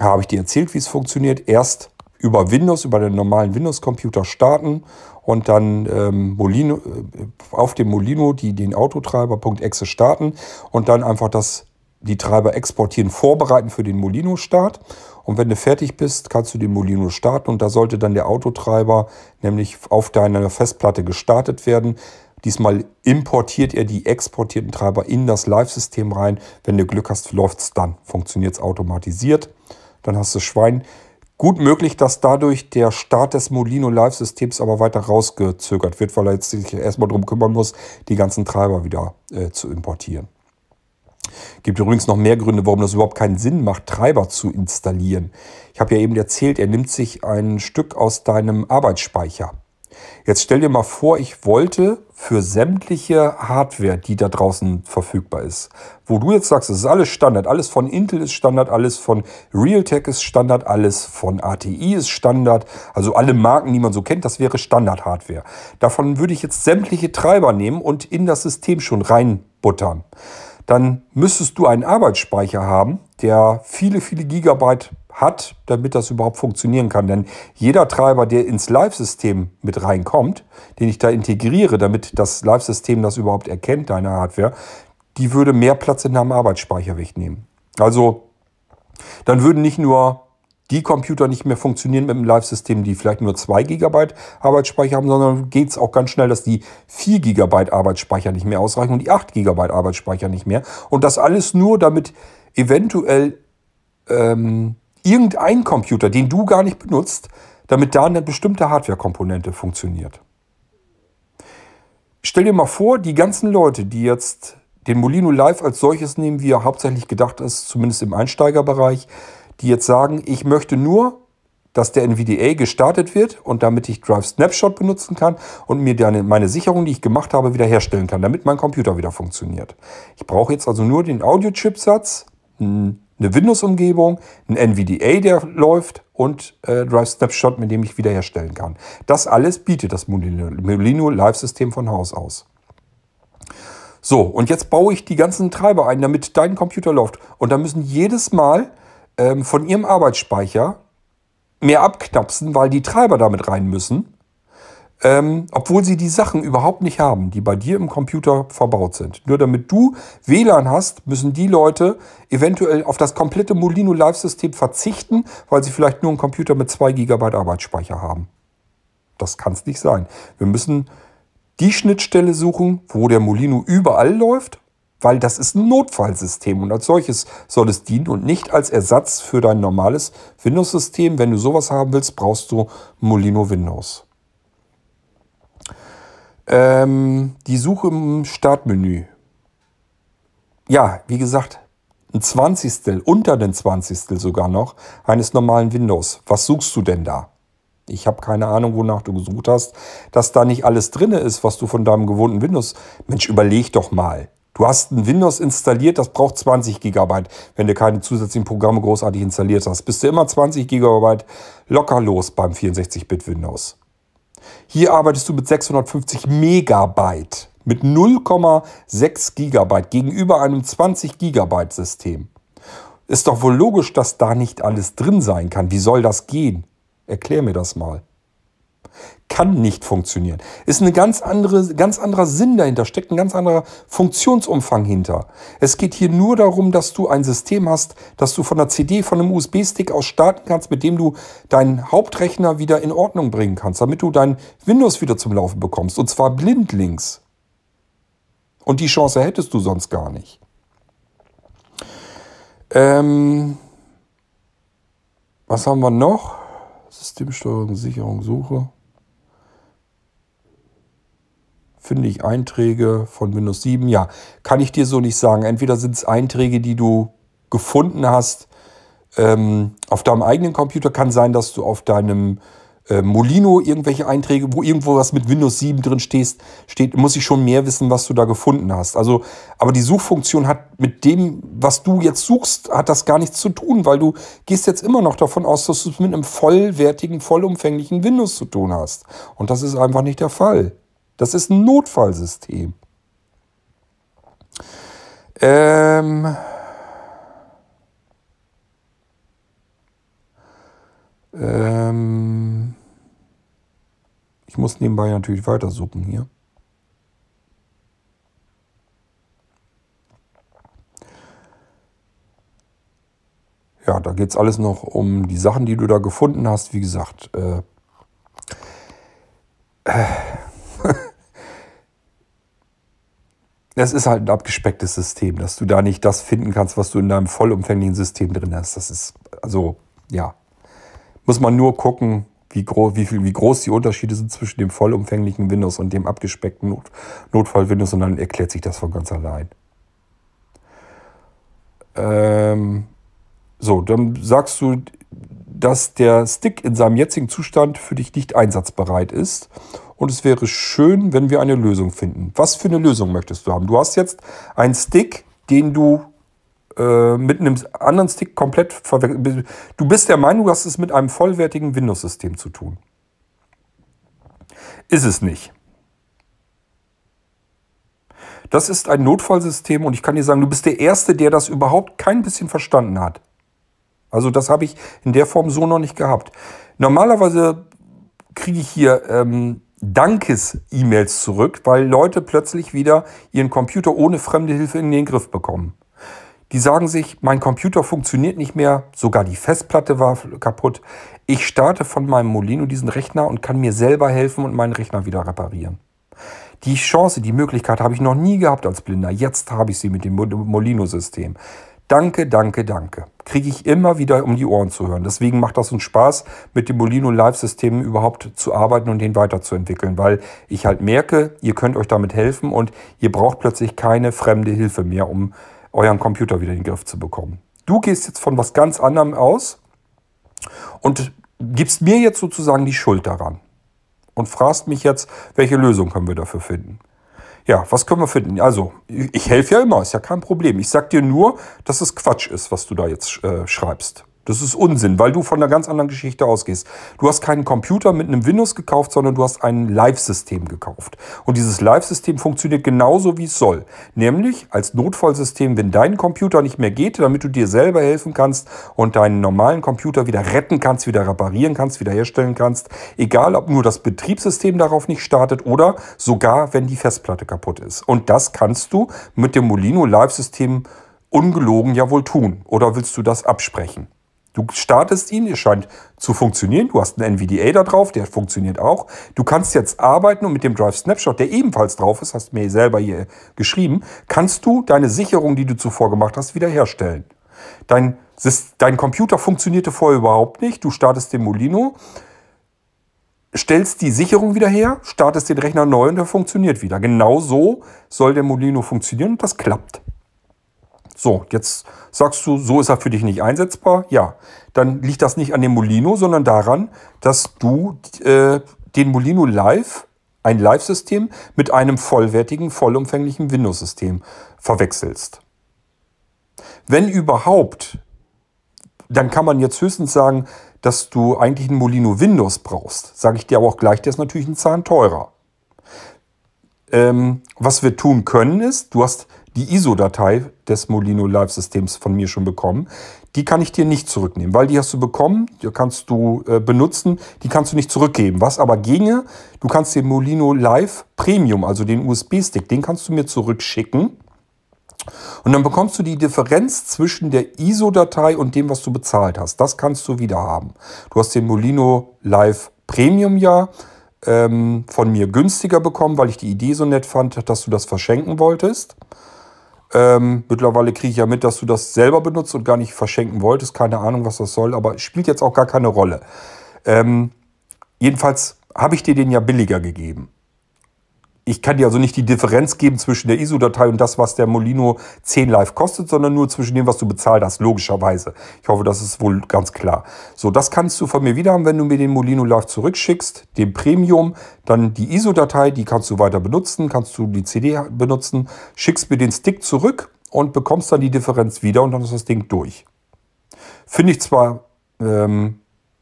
[SPEAKER 1] habe ich dir erzählt, wie es funktioniert. Erst über Windows, über den normalen Windows-Computer starten und dann ähm, Molino, äh, auf dem Molino die, den Autotreiber.exe starten und dann einfach das, die Treiber exportieren, vorbereiten für den Molino-Start. Und wenn du fertig bist, kannst du den Molino starten und da sollte dann der Autotreiber nämlich auf deiner Festplatte gestartet werden. Diesmal importiert er die exportierten Treiber in das Live-System rein. Wenn du Glück hast, läuft es dann. Funktioniert es automatisiert. Dann hast du Schwein. Gut möglich, dass dadurch der Start des Molino Live-Systems aber weiter rausgezögert wird, weil er jetzt sich erstmal darum kümmern muss, die ganzen Treiber wieder äh, zu importieren. Gibt übrigens noch mehr Gründe, warum das überhaupt keinen Sinn macht, Treiber zu installieren. Ich habe ja eben erzählt, er nimmt sich ein Stück aus deinem Arbeitsspeicher. Jetzt stell dir mal vor, ich wollte für sämtliche Hardware, die da draußen verfügbar ist, wo du jetzt sagst, es ist alles Standard, alles von Intel ist Standard, alles von Realtek ist Standard, alles von ATI ist Standard, also alle Marken, die man so kennt, das wäre Standard-Hardware. Davon würde ich jetzt sämtliche Treiber nehmen und in das System schon reinbuttern. Dann müsstest du einen Arbeitsspeicher haben, der viele, viele Gigabyte hat, damit das überhaupt funktionieren kann. Denn jeder Treiber, der ins Live-System mit reinkommt, den ich da integriere, damit das Live-System das überhaupt erkennt, deine Hardware, die würde mehr Platz in deinem Arbeitsspeicher wegnehmen. Also dann würden nicht nur die Computer nicht mehr funktionieren mit dem Live-System, die vielleicht nur 2 GB Arbeitsspeicher haben, sondern geht es auch ganz schnell, dass die 4 GB Arbeitsspeicher nicht mehr ausreichen und die 8 GB Arbeitsspeicher nicht mehr. Und das alles nur, damit eventuell ähm, irgendein Computer, den du gar nicht benutzt, damit da eine bestimmte Hardware-Komponente funktioniert. Stell dir mal vor, die ganzen Leute, die jetzt den Molino Live als solches nehmen, wie er hauptsächlich gedacht ist, zumindest im Einsteigerbereich, die jetzt sagen, ich möchte nur, dass der NVDA gestartet wird und damit ich Drive Snapshot benutzen kann und mir dann meine Sicherung, die ich gemacht habe, wiederherstellen kann, damit mein Computer wieder funktioniert. Ich brauche jetzt also nur den Audio-Chipsatz, eine Windows-Umgebung, ein NVDA, der läuft und äh, Drive Snapshot, mit dem ich wiederherstellen kann. Das alles bietet das Molino Live-System von Haus aus. So, und jetzt baue ich die ganzen Treiber ein, damit dein Computer läuft. Und da müssen jedes Mal ähm, von ihrem Arbeitsspeicher mehr abknapsen, weil die Treiber damit rein müssen, ähm, obwohl sie die Sachen überhaupt nicht haben, die bei dir im Computer verbaut sind. Nur damit du WLAN hast, müssen die Leute eventuell auf das komplette Molino Live-System verzichten, weil sie vielleicht nur einen Computer mit 2 GB Arbeitsspeicher haben. Das kann es nicht sein. Wir müssen die Schnittstelle suchen, wo der Molino überall läuft weil das ist ein Notfallsystem und als solches soll es dienen und nicht als Ersatz für dein normales Windows-System. Wenn du sowas haben willst, brauchst du Molino Windows. Ähm, die Suche im Startmenü. Ja, wie gesagt, ein Zwanzigstel, unter den Zwanzigstel sogar noch, eines normalen Windows. Was suchst du denn da? Ich habe keine Ahnung, wonach du gesucht hast, dass da nicht alles drin ist, was du von deinem gewohnten Windows. Mensch, überleg doch mal. Du hast ein Windows installiert, das braucht 20 GB. Wenn du keine zusätzlichen Programme großartig installiert hast, bist du immer 20 GB locker los beim 64-Bit Windows. Hier arbeitest du mit 650 Megabyte, mit 0,6 GB gegenüber einem 20 GB System. Ist doch wohl logisch, dass da nicht alles drin sein kann. Wie soll das gehen? Erklär mir das mal. Kann nicht funktionieren. Ist ein ganz, andere, ganz anderer Sinn dahinter, steckt ein ganz anderer Funktionsumfang hinter. Es geht hier nur darum, dass du ein System hast, dass du von der CD, von einem USB-Stick aus starten kannst, mit dem du deinen Hauptrechner wieder in Ordnung bringen kannst, damit du dein Windows wieder zum Laufen bekommst. Und zwar blindlings. Und die Chance hättest du sonst gar nicht. Ähm, was haben wir noch? Systemsteuerung, Sicherung, Suche. Finde ich Einträge von Windows 7? Ja, kann ich dir so nicht sagen. Entweder sind es Einträge, die du gefunden hast ähm, auf deinem eigenen Computer. Kann sein, dass du auf deinem äh, Molino irgendwelche Einträge, wo irgendwo was mit Windows 7 drin stehst, steht, muss ich schon mehr wissen, was du da gefunden hast. Also, aber die Suchfunktion hat mit dem, was du jetzt suchst, hat das gar nichts zu tun, weil du gehst jetzt immer noch davon aus, dass du es mit einem vollwertigen, vollumfänglichen Windows zu tun hast. Und das ist einfach nicht der Fall. Das ist ein Notfallsystem. Ähm. Ähm. Ich muss nebenbei natürlich weitersuchen hier. Ja, da geht es alles noch um die Sachen, die du da gefunden hast. Wie gesagt, äh, [laughs] es ist halt ein abgespecktes System, dass du da nicht das finden kannst, was du in deinem vollumfänglichen System drin hast. Das ist, also, ja, muss man nur gucken, wie, groß, wie, viel, wie groß die Unterschiede sind zwischen dem vollumfänglichen Windows und dem abgespeckten Not, Notfall-Windows und dann erklärt sich das von ganz allein. Ähm, so, dann sagst du, dass der Stick in seinem jetzigen Zustand für dich nicht einsatzbereit ist. Und es wäre schön, wenn wir eine Lösung finden. Was für eine Lösung möchtest du haben? Du hast jetzt einen Stick, den du äh, mit einem anderen Stick komplett verwechselt. Du bist der Meinung, du hast es mit einem vollwertigen Windows-System zu tun. Ist es nicht. Das ist ein Notfallsystem und ich kann dir sagen, du bist der Erste, der das überhaupt kein bisschen verstanden hat. Also das habe ich in der Form so noch nicht gehabt. Normalerweise kriege ich hier ähm, Dankes-E-Mails zurück, weil Leute plötzlich wieder ihren Computer ohne fremde Hilfe in den Griff bekommen. Die sagen sich, mein Computer funktioniert nicht mehr, sogar die Festplatte war kaputt. Ich starte von meinem Molino diesen Rechner und kann mir selber helfen und meinen Rechner wieder reparieren. Die Chance, die Möglichkeit habe ich noch nie gehabt als Blinder. Jetzt habe ich sie mit dem Molino-System. Danke, danke, danke. Kriege ich immer wieder um die Ohren zu hören. Deswegen macht das uns Spaß, mit dem Molino Live-System überhaupt zu arbeiten und den weiterzuentwickeln, weil ich halt merke, ihr könnt euch damit helfen und ihr braucht plötzlich keine fremde Hilfe mehr, um euren Computer wieder in den Griff zu bekommen. Du gehst jetzt von was ganz anderem aus und gibst mir jetzt sozusagen die Schuld daran und fragst mich jetzt, welche Lösung können wir dafür finden. Ja, was können wir finden? Also, ich helfe ja immer, ist ja kein Problem. Ich sag dir nur, dass es Quatsch ist, was du da jetzt äh, schreibst. Das ist Unsinn, weil du von einer ganz anderen Geschichte ausgehst. Du hast keinen Computer mit einem Windows gekauft, sondern du hast ein Live-System gekauft. Und dieses Live-System funktioniert genauso, wie es soll. Nämlich als Notfallsystem, wenn dein Computer nicht mehr geht, damit du dir selber helfen kannst und deinen normalen Computer wieder retten kannst, wieder reparieren kannst, wieder herstellen kannst. Egal, ob nur das Betriebssystem darauf nicht startet oder sogar, wenn die Festplatte kaputt ist. Und das kannst du mit dem Molino Live-System ungelogen ja wohl tun. Oder willst du das absprechen? Du startest ihn, es scheint zu funktionieren. Du hast einen NVDA da drauf, der funktioniert auch. Du kannst jetzt arbeiten und mit dem Drive Snapshot, der ebenfalls drauf ist, hast du mir selber hier geschrieben, kannst du deine Sicherung, die du zuvor gemacht hast, wiederherstellen. Dein, dein Computer funktionierte vorher überhaupt nicht. Du startest den Molino, stellst die Sicherung wieder her, startest den Rechner neu und der funktioniert wieder. Genau so soll der Molino funktionieren und das klappt. So, jetzt sagst du, so ist er für dich nicht einsetzbar. Ja, dann liegt das nicht an dem Molino, sondern daran, dass du äh, den Molino Live, ein Live-System, mit einem vollwertigen, vollumfänglichen Windows-System verwechselst. Wenn überhaupt, dann kann man jetzt höchstens sagen, dass du eigentlich einen Molino Windows brauchst. Sage ich dir aber auch gleich, der ist natürlich ein Zahn teurer. Ähm, was wir tun können ist, du hast die ISO-Datei des Molino Live-Systems von mir schon bekommen. die kann ich dir nicht zurücknehmen, weil die hast du bekommen, die kannst du äh, benutzen, die kannst du nicht zurückgeben. Was aber ginge, du kannst den Molino Live Premium, also den USB-Stick, den kannst du mir zurückschicken. Und dann bekommst du die Differenz zwischen der ISO-Datei und dem, was du bezahlt hast. Das kannst du wieder haben. Du hast den Molino Live Premium ja ähm, von mir günstiger bekommen, weil ich die Idee so nett fand, dass du das verschenken wolltest. Ähm, mittlerweile kriege ich ja mit, dass du das selber benutzt und gar nicht verschenken wolltest. Keine Ahnung, was das soll, aber spielt jetzt auch gar keine Rolle. Ähm, jedenfalls habe ich dir den ja billiger gegeben ich kann dir also nicht die Differenz geben zwischen der ISO-Datei und das, was der Molino 10 Live kostet, sondern nur zwischen dem, was du bezahlt hast, logischerweise. Ich hoffe, das ist wohl ganz klar. So, das kannst du von mir wieder haben, wenn du mir den Molino Live zurückschickst, den Premium, dann die ISO-Datei, die kannst du weiter benutzen, kannst du die CD benutzen, schickst mir den Stick zurück und bekommst dann die Differenz wieder und dann ist das Ding durch. Finde ich zwar ähm,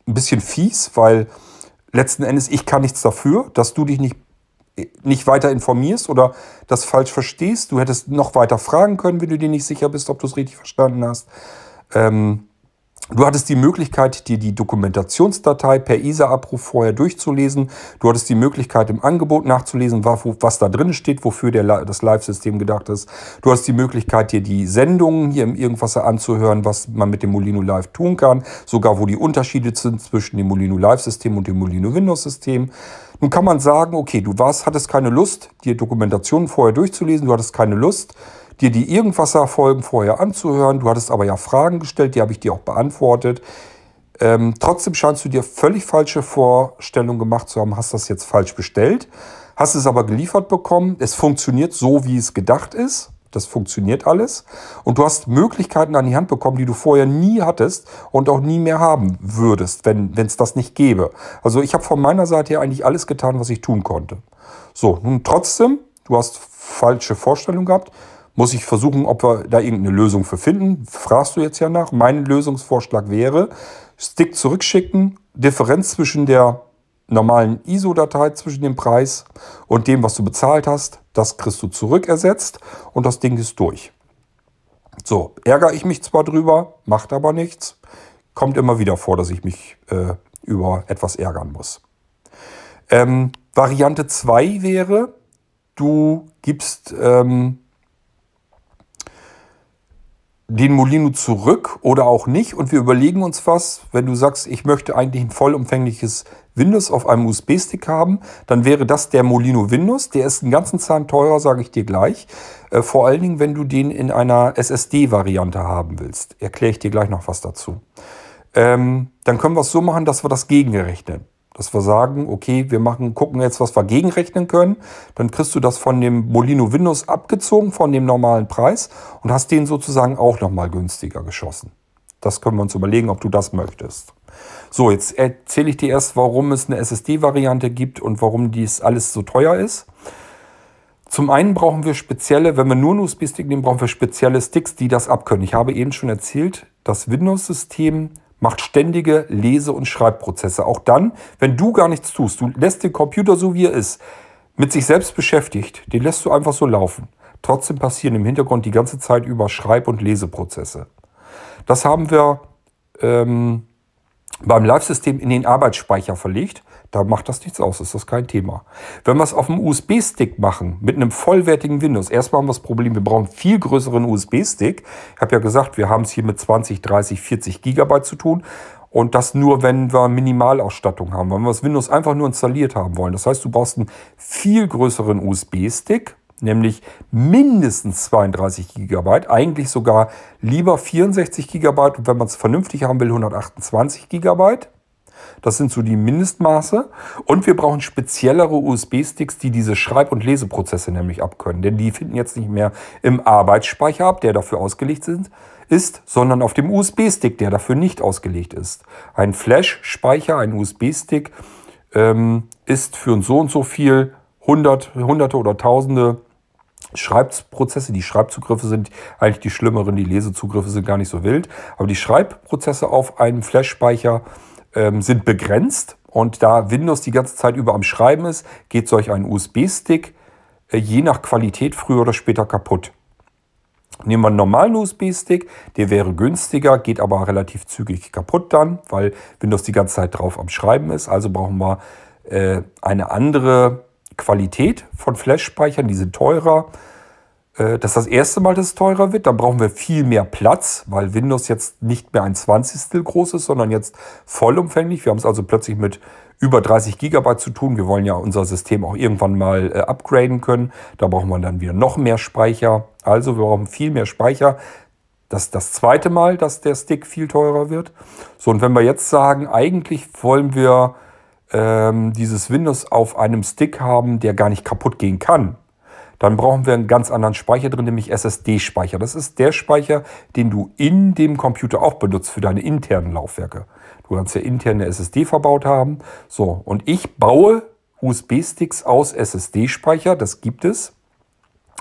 [SPEAKER 1] ein bisschen fies, weil letzten Endes ich kann nichts dafür, dass du dich nicht nicht weiter informierst oder das falsch verstehst. Du hättest noch weiter fragen können, wenn du dir nicht sicher bist, ob du es richtig verstanden hast. Ähm, Du hattest die Möglichkeit, dir die Dokumentationsdatei per ISA-Abruf vorher durchzulesen. Du hattest die Möglichkeit, im Angebot nachzulesen, was da drin steht, wofür der, das Live-System gedacht ist. Du hast die Möglichkeit, dir die Sendungen hier im Irgendwasser anzuhören, was man mit dem Molino Live tun kann. Sogar, wo die Unterschiede sind zwischen dem Molino Live-System und dem Molino Windows-System. Nun kann man sagen, okay, du warst, hattest keine Lust, dir Dokumentationen vorher durchzulesen, du hattest keine Lust, dir die Irgendwasser-Folgen vorher anzuhören. Du hattest aber ja Fragen gestellt, die habe ich dir auch beantwortet. Ähm, trotzdem scheinst du dir völlig falsche Vorstellungen gemacht zu haben, hast das jetzt falsch bestellt, hast es aber geliefert bekommen. Es funktioniert so, wie es gedacht ist. Das funktioniert alles. Und du hast Möglichkeiten an die Hand bekommen, die du vorher nie hattest und auch nie mehr haben würdest, wenn es das nicht gäbe. Also ich habe von meiner Seite her eigentlich alles getan, was ich tun konnte. So, nun trotzdem, du hast falsche Vorstellungen gehabt muss ich versuchen, ob wir da irgendeine Lösung für finden. Fragst du jetzt ja nach. Mein Lösungsvorschlag wäre, Stick zurückschicken, Differenz zwischen der normalen ISO-Datei, zwischen dem Preis und dem, was du bezahlt hast, das kriegst du zurückersetzt und das Ding ist durch. So, ärgere ich mich zwar drüber, macht aber nichts. Kommt immer wieder vor, dass ich mich äh, über etwas ärgern muss. Ähm, Variante 2 wäre, du gibst ähm, den Molino zurück oder auch nicht und wir überlegen uns was. Wenn du sagst, ich möchte eigentlich ein vollumfängliches Windows auf einem USB-Stick haben, dann wäre das der Molino Windows. Der ist einen ganzen Zahn teurer, sage ich dir gleich. Äh, vor allen Dingen, wenn du den in einer SSD-Variante haben willst. Erkläre ich dir gleich noch was dazu. Ähm, dann können wir es so machen, dass wir das gegenrechnen. Dass wir sagen, okay, wir machen, gucken jetzt, was wir gegenrechnen können. Dann kriegst du das von dem Molino Windows abgezogen, von dem normalen Preis und hast den sozusagen auch nochmal günstiger geschossen. Das können wir uns überlegen, ob du das möchtest. So, jetzt erzähle ich dir erst, warum es eine SSD-Variante gibt und warum dies alles so teuer ist. Zum einen brauchen wir spezielle, wenn wir nur einen USB-Stick nehmen, brauchen wir spezielle Sticks, die das abkönnen. Ich habe eben schon erzählt, das Windows-System macht ständige Lese- und Schreibprozesse. Auch dann, wenn du gar nichts tust. Du lässt den Computer so wie er ist, mit sich selbst beschäftigt, den lässt du einfach so laufen. Trotzdem passieren im Hintergrund die ganze Zeit über Schreib- und Leseprozesse. Das haben wir ähm, beim Live-System in den Arbeitsspeicher verlegt. Da macht das nichts aus, ist das kein Thema. Wenn wir es auf dem USB-Stick machen, mit einem vollwertigen Windows, erstmal haben wir das Problem, wir brauchen einen viel größeren USB-Stick. Ich habe ja gesagt, wir haben es hier mit 20, 30, 40 Gigabyte zu tun. Und das nur, wenn wir Minimalausstattung haben, wenn wir das Windows einfach nur installiert haben wollen. Das heißt, du brauchst einen viel größeren USB-Stick, nämlich mindestens 32 Gigabyte, eigentlich sogar lieber 64 Gigabyte und wenn man es vernünftig haben will, 128 Gigabyte. Das sind so die Mindestmaße. Und wir brauchen speziellere USB-Sticks, die diese Schreib- und Leseprozesse nämlich abkönnen. Denn die finden jetzt nicht mehr im Arbeitsspeicher ab, der dafür ausgelegt ist, sondern auf dem USB-Stick, der dafür nicht ausgelegt ist. Ein Flash-Speicher, ein USB-Stick, ähm, ist für so und so viel hundert, hunderte oder tausende Schreibprozesse, die Schreibzugriffe sind eigentlich die schlimmeren, die Lesezugriffe sind gar nicht so wild, aber die Schreibprozesse auf einem Flash-Speicher ähm, sind begrenzt. Und da Windows die ganze Zeit über am Schreiben ist, geht solch ein USB-Stick äh, je nach Qualität früher oder später kaputt. Nehmen wir einen normalen USB-Stick, der wäre günstiger, geht aber relativ zügig kaputt dann, weil Windows die ganze Zeit drauf am Schreiben ist. Also brauchen wir äh, eine andere Qualität von Flash-Speichern, die sind teurer. Äh, das ist das erste Mal, dass es teurer wird. Dann brauchen wir viel mehr Platz, weil Windows jetzt nicht mehr ein Zwanzigstel groß ist, sondern jetzt vollumfänglich. Wir haben es also plötzlich mit über 30 Gigabyte zu tun. Wir wollen ja unser System auch irgendwann mal äh, upgraden können. Da brauchen wir dann wieder noch mehr Speicher. Also wir brauchen viel mehr Speicher. Das ist das zweite Mal, dass der Stick viel teurer wird. So, und wenn wir jetzt sagen, eigentlich wollen wir ähm, dieses Windows auf einem Stick haben, der gar nicht kaputt gehen kann, dann brauchen wir einen ganz anderen Speicher drin, nämlich SSD-Speicher. Das ist der Speicher, den du in dem Computer auch benutzt für deine internen Laufwerke. Du kannst ja interne SSD verbaut haben. So, und ich baue USB-Sticks aus SSD-Speicher. Das gibt es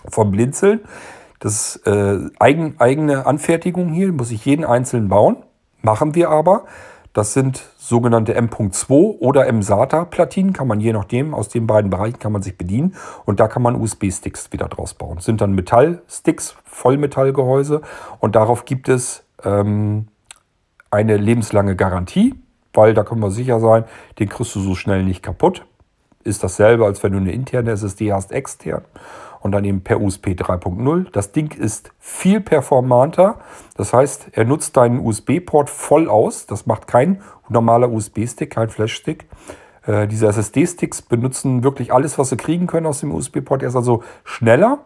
[SPEAKER 1] vom Blinzeln. Das ist äh, eigen, eigene Anfertigung hier, muss ich jeden einzelnen bauen. Machen wir aber. Das sind sogenannte M.2 oder M-SATA-Platinen, kann man je nachdem, aus den beiden Bereichen kann man sich bedienen. Und da kann man USB-Sticks wieder draus bauen. Das sind dann Metallsticks, Vollmetallgehäuse. Und darauf gibt es ähm, eine lebenslange Garantie, weil da können wir sicher sein, den kriegst du so schnell nicht kaputt. Ist dasselbe, als wenn du eine interne SSD hast, extern und dann eben per USB 3.0. Das Ding ist viel performanter. Das heißt, er nutzt deinen USB-Port voll aus. Das macht kein normaler USB-Stick, kein Flash-Stick. Äh, diese SSD-Sticks benutzen wirklich alles, was sie kriegen können aus dem USB-Port. Er ist also schneller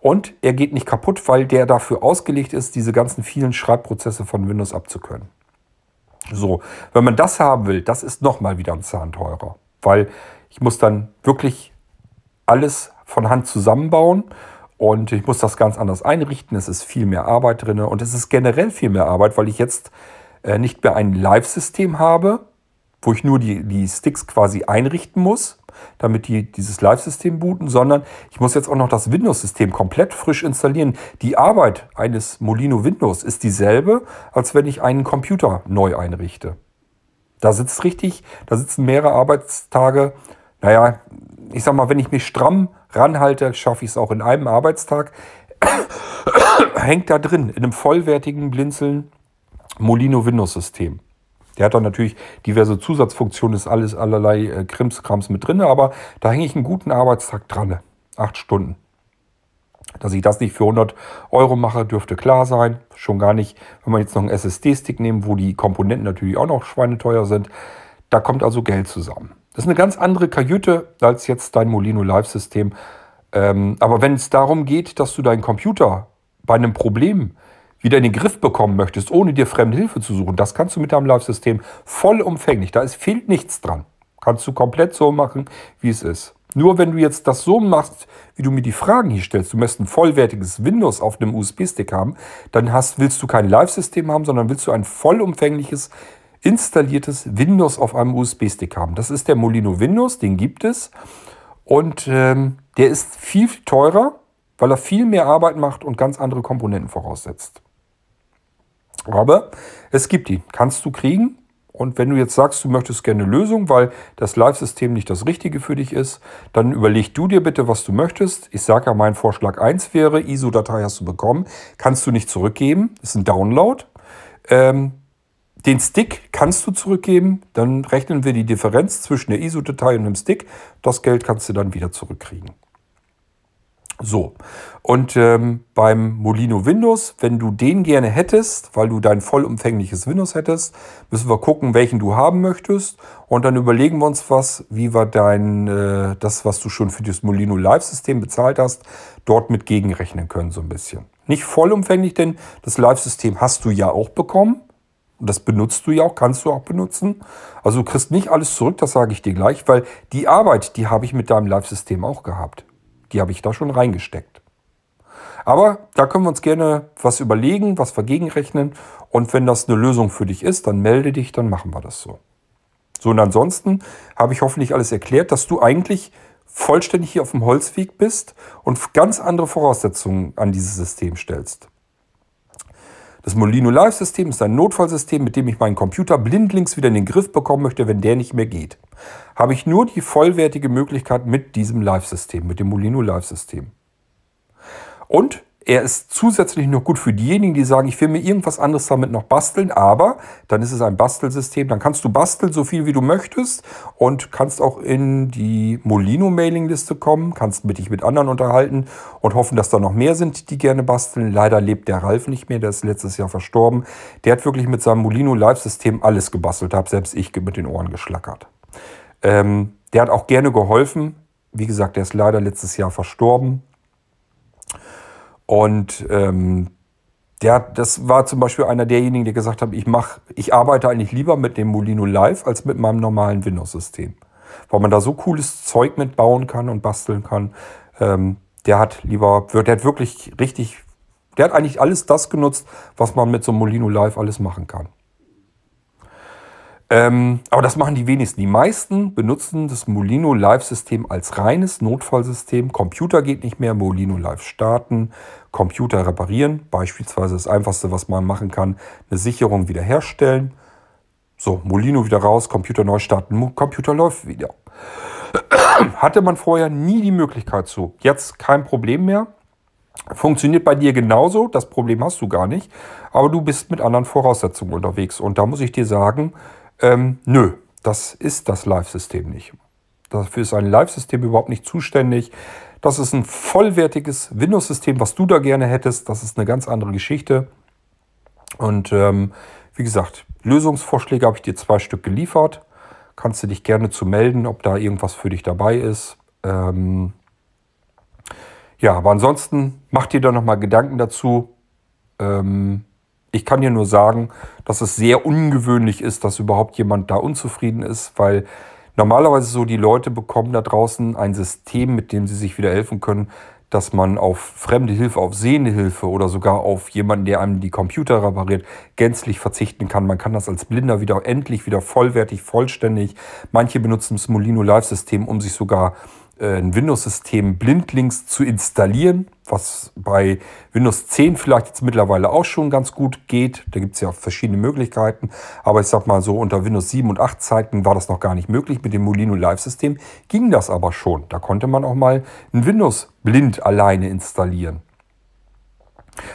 [SPEAKER 1] und er geht nicht kaputt, weil der dafür ausgelegt ist, diese ganzen vielen Schreibprozesse von Windows abzukönnen. So, wenn man das haben will, das ist nochmal wieder ein Zahn teurer, weil ich muss dann wirklich alles von Hand zusammenbauen und ich muss das ganz anders einrichten. Es ist viel mehr Arbeit drin und es ist generell viel mehr Arbeit, weil ich jetzt äh, nicht mehr ein Live-System habe, wo ich nur die, die Sticks quasi einrichten muss, damit die dieses Live-System booten, sondern ich muss jetzt auch noch das Windows-System komplett frisch installieren. Die Arbeit eines Molino Windows ist dieselbe, als wenn ich einen Computer neu einrichte. Da sitzt richtig, da sitzen mehrere Arbeitstage. Naja, ich sag mal, wenn ich mich stramm ranhalte, schaffe ich es auch in einem Arbeitstag. [coughs] Hängt da drin, in einem vollwertigen Blinzeln Molino Windows System. Der hat dann natürlich diverse Zusatzfunktionen, ist alles allerlei äh, Krimskrams mit drin, aber da hänge ich einen guten Arbeitstag dran. Acht Stunden. Dass ich das nicht für 100 Euro mache, dürfte klar sein. Schon gar nicht, wenn man jetzt noch einen SSD-Stick nimmt, wo die Komponenten natürlich auch noch schweineteuer sind. Da kommt also Geld zusammen. Das ist eine ganz andere Kajüte als jetzt dein Molino Live-System. Ähm, aber wenn es darum geht, dass du deinen Computer bei einem Problem wieder in den Griff bekommen möchtest, ohne dir fremde Hilfe zu suchen, das kannst du mit deinem Live-System vollumfänglich. Da ist, fehlt nichts dran. Kannst du komplett so machen, wie es ist. Nur wenn du jetzt das so machst, wie du mir die Fragen hier stellst, du möchtest ein vollwertiges Windows auf einem USB-Stick haben, dann hast, willst du kein Live-System haben, sondern willst du ein vollumfängliches installiertes Windows auf einem USB-Stick haben. Das ist der Molino Windows, den gibt es. Und ähm, der ist viel teurer, weil er viel mehr Arbeit macht und ganz andere Komponenten voraussetzt. Aber es gibt ihn, kannst du kriegen. Und wenn du jetzt sagst, du möchtest gerne eine Lösung, weil das Live-System nicht das Richtige für dich ist, dann überleg du dir bitte, was du möchtest. Ich sage ja, mein Vorschlag 1 wäre, ISO-Datei hast du bekommen, kannst du nicht zurückgeben, ist ein Download. Ähm, den Stick kannst du zurückgeben, dann rechnen wir die Differenz zwischen der ISO-Datei und dem Stick. Das Geld kannst du dann wieder zurückkriegen. So, und ähm, beim Molino Windows, wenn du den gerne hättest, weil du dein vollumfängliches Windows hättest, müssen wir gucken, welchen du haben möchtest. Und dann überlegen wir uns was, wie wir dein, äh, das, was du schon für das Molino Live-System bezahlt hast, dort mit gegenrechnen können, so ein bisschen. Nicht vollumfänglich, denn das Live-System hast du ja auch bekommen. Und das benutzt du ja auch, kannst du auch benutzen. Also du kriegst nicht alles zurück, das sage ich dir gleich, weil die Arbeit, die habe ich mit deinem Live-System auch gehabt. Die habe ich da schon reingesteckt. Aber da können wir uns gerne was überlegen, was wir gegenrechnen. Und wenn das eine Lösung für dich ist, dann melde dich, dann machen wir das so. So, und ansonsten habe ich hoffentlich alles erklärt, dass du eigentlich vollständig hier auf dem Holzweg bist und ganz andere Voraussetzungen an dieses System stellst. Das Molino Live-System ist ein Notfallsystem, mit dem ich meinen Computer blindlings wieder in den Griff bekommen möchte, wenn der nicht mehr geht. Habe ich nur die vollwertige Möglichkeit mit diesem Live-System, mit dem Molino Live-System. Und Er ist zusätzlich noch gut für diejenigen, die sagen, ich will mir irgendwas anderes damit noch basteln, aber dann ist es ein Bastelsystem. Dann kannst du basteln, so viel wie du möchtest und kannst auch in die Molino-Mailingliste kommen, kannst mit dich mit anderen unterhalten und hoffen, dass da noch mehr sind, die gerne basteln. Leider lebt der Ralf nicht mehr, der ist letztes Jahr verstorben. Der hat wirklich mit seinem Molino-Live-System alles gebastelt, habe selbst ich mit den Ohren geschlackert. Ähm, der hat auch gerne geholfen. Wie gesagt, der ist leider letztes Jahr verstorben. Und ähm, der, das war zum Beispiel einer derjenigen, der gesagt hat, ich, mach, ich arbeite eigentlich lieber mit dem Molino Live als mit meinem normalen Windows-System. Weil man da so cooles Zeug mitbauen kann und basteln kann. Ähm, der hat lieber, der hat wirklich richtig, der hat eigentlich alles das genutzt, was man mit so einem Molino Live alles machen kann. Ähm, aber das machen die wenigsten. Die meisten benutzen das Molino Live-System als reines Notfallsystem. Computer geht nicht mehr, Molino Live starten, Computer reparieren. Beispielsweise das Einfachste, was man machen kann, eine Sicherung wiederherstellen. So, Molino wieder raus, Computer neu starten, Computer läuft wieder. [coughs] Hatte man vorher nie die Möglichkeit zu. Jetzt kein Problem mehr. Funktioniert bei dir genauso, das Problem hast du gar nicht, aber du bist mit anderen Voraussetzungen unterwegs. Und da muss ich dir sagen, ähm, nö, das ist das Live-System nicht. Dafür ist ein Live-System überhaupt nicht zuständig. Das ist ein vollwertiges Windows-System, was du da gerne hättest. Das ist eine ganz andere Geschichte. Und ähm, wie gesagt, Lösungsvorschläge habe ich dir zwei Stück geliefert. Kannst du dich gerne zu melden, ob da irgendwas für dich dabei ist. Ähm ja, aber ansonsten mach dir da nochmal Gedanken dazu. Ähm ich kann dir nur sagen, dass es sehr ungewöhnlich ist, dass überhaupt jemand da unzufrieden ist, weil normalerweise so die Leute bekommen da draußen ein System, mit dem sie sich wieder helfen können, dass man auf fremde Hilfe, auf sehende Hilfe oder sogar auf jemanden, der einem die Computer repariert, gänzlich verzichten kann. Man kann das als Blinder wieder endlich wieder vollwertig, vollständig. Manche benutzen das Molino Live-System, um sich sogar ein Windows-System blindlings zu installieren, was bei Windows 10 vielleicht jetzt mittlerweile auch schon ganz gut geht. Da gibt es ja verschiedene Möglichkeiten. Aber ich sag mal so, unter Windows 7 und 8 Zeiten war das noch gar nicht möglich. Mit dem Molino Live-System ging das aber schon. Da konnte man auch mal ein Windows blind alleine installieren.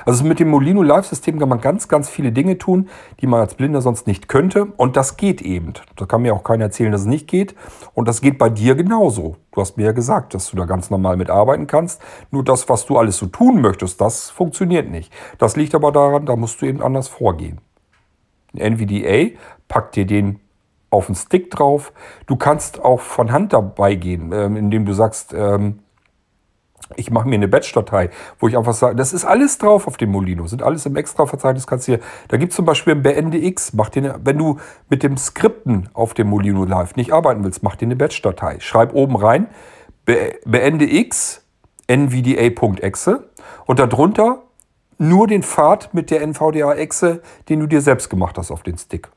[SPEAKER 1] Also mit dem Molino Live-System kann man ganz, ganz viele Dinge tun, die man als Blinder sonst nicht könnte. Und das geht eben. Da kann mir auch keiner erzählen, dass es nicht geht. Und das geht bei dir genauso. Du hast mir ja gesagt, dass du da ganz normal mitarbeiten kannst. Nur das, was du alles so tun möchtest, das funktioniert nicht. Das liegt aber daran, da musst du eben anders vorgehen. NVDA packt dir den auf den Stick drauf. Du kannst auch von Hand dabei gehen, ähm, indem du sagst, ähm, ich mache mir eine Batch-Datei, wo ich einfach sage, das ist alles drauf auf dem Molino, sind alles im Extra-Verzeichnis, kannst hier, da gibt es zum Beispiel ein Beende X, mach dir eine, wenn du mit dem Skripten auf dem Molino Live nicht arbeiten willst, mach dir eine Batch-Datei. Schreib oben rein, Be Beende X, nvda.exe und darunter nur den Pfad mit der NVDA-Exe, den du dir selbst gemacht hast auf den Stick.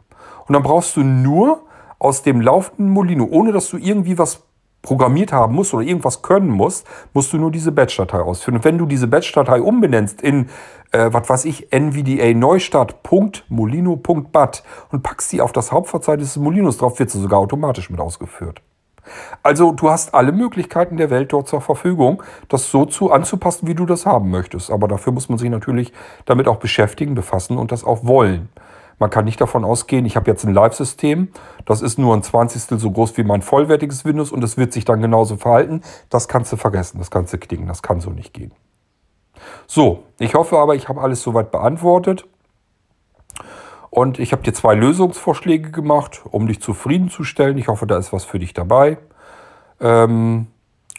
[SPEAKER 1] Und dann brauchst du nur aus dem laufenden Molino, ohne dass du irgendwie was programmiert haben musst oder irgendwas können musst, musst du nur diese Batch-Datei ausführen. Und wenn du diese Batch-Datei umbenennst in, äh, was weiß ich, NVDA Neustart.molino.bat und packst sie auf das Hauptverzeichnis des Molinos drauf, wird sie sogar automatisch mit ausgeführt. Also du hast alle Möglichkeiten der Welt dort zur Verfügung, das so zu anzupassen, wie du das haben möchtest. Aber dafür muss man sich natürlich damit auch beschäftigen, befassen und das auch wollen. Man kann nicht davon ausgehen, ich habe jetzt ein Live-System, das ist nur ein Zwanzigstel so groß wie mein vollwertiges Windows und es wird sich dann genauso verhalten. Das kannst du vergessen, das kannst du knicken, das kann so nicht gehen. So, ich hoffe aber, ich habe alles soweit beantwortet. Und ich habe dir zwei Lösungsvorschläge gemacht, um dich zufriedenzustellen. Ich hoffe, da ist was für dich dabei. Ähm,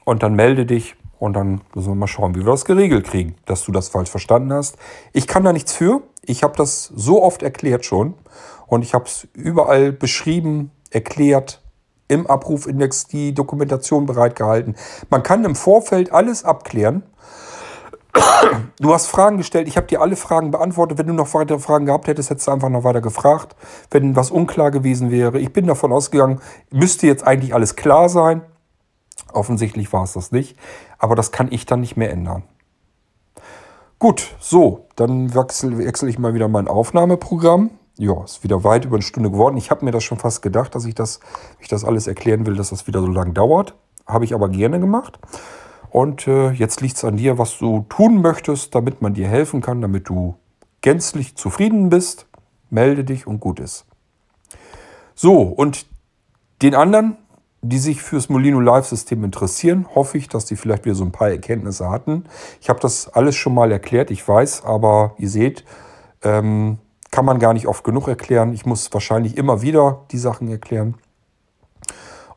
[SPEAKER 1] und dann melde dich und dann müssen wir mal schauen, wie wir das geregelt kriegen, dass du das falsch verstanden hast. Ich kann da nichts für. Ich habe das so oft erklärt schon und ich habe es überall beschrieben, erklärt, im Abrufindex die Dokumentation bereitgehalten. Man kann im Vorfeld alles abklären. Du hast Fragen gestellt, ich habe dir alle Fragen beantwortet. Wenn du noch weitere Fragen gehabt hättest, hättest du einfach noch weiter gefragt, wenn was unklar gewesen wäre. Ich bin davon ausgegangen, müsste jetzt eigentlich alles klar sein. Offensichtlich war es das nicht, aber das kann ich dann nicht mehr ändern. Gut, so, dann wechsle, wechsle ich mal wieder mein Aufnahmeprogramm. Ja, ist wieder weit über eine Stunde geworden. Ich habe mir das schon fast gedacht, dass ich das, ich das alles erklären will, dass das wieder so lange dauert. Habe ich aber gerne gemacht. Und äh, jetzt liegt es an dir, was du tun möchtest, damit man dir helfen kann, damit du gänzlich zufrieden bist. Melde dich und gut ist. So, und den anderen, die sich fürs Molino Live-System interessieren, hoffe ich, dass die vielleicht wieder so ein paar Erkenntnisse hatten. Ich habe das alles schon mal erklärt, ich weiß, aber ihr seht, ähm, kann man gar nicht oft genug erklären. Ich muss wahrscheinlich immer wieder die Sachen erklären.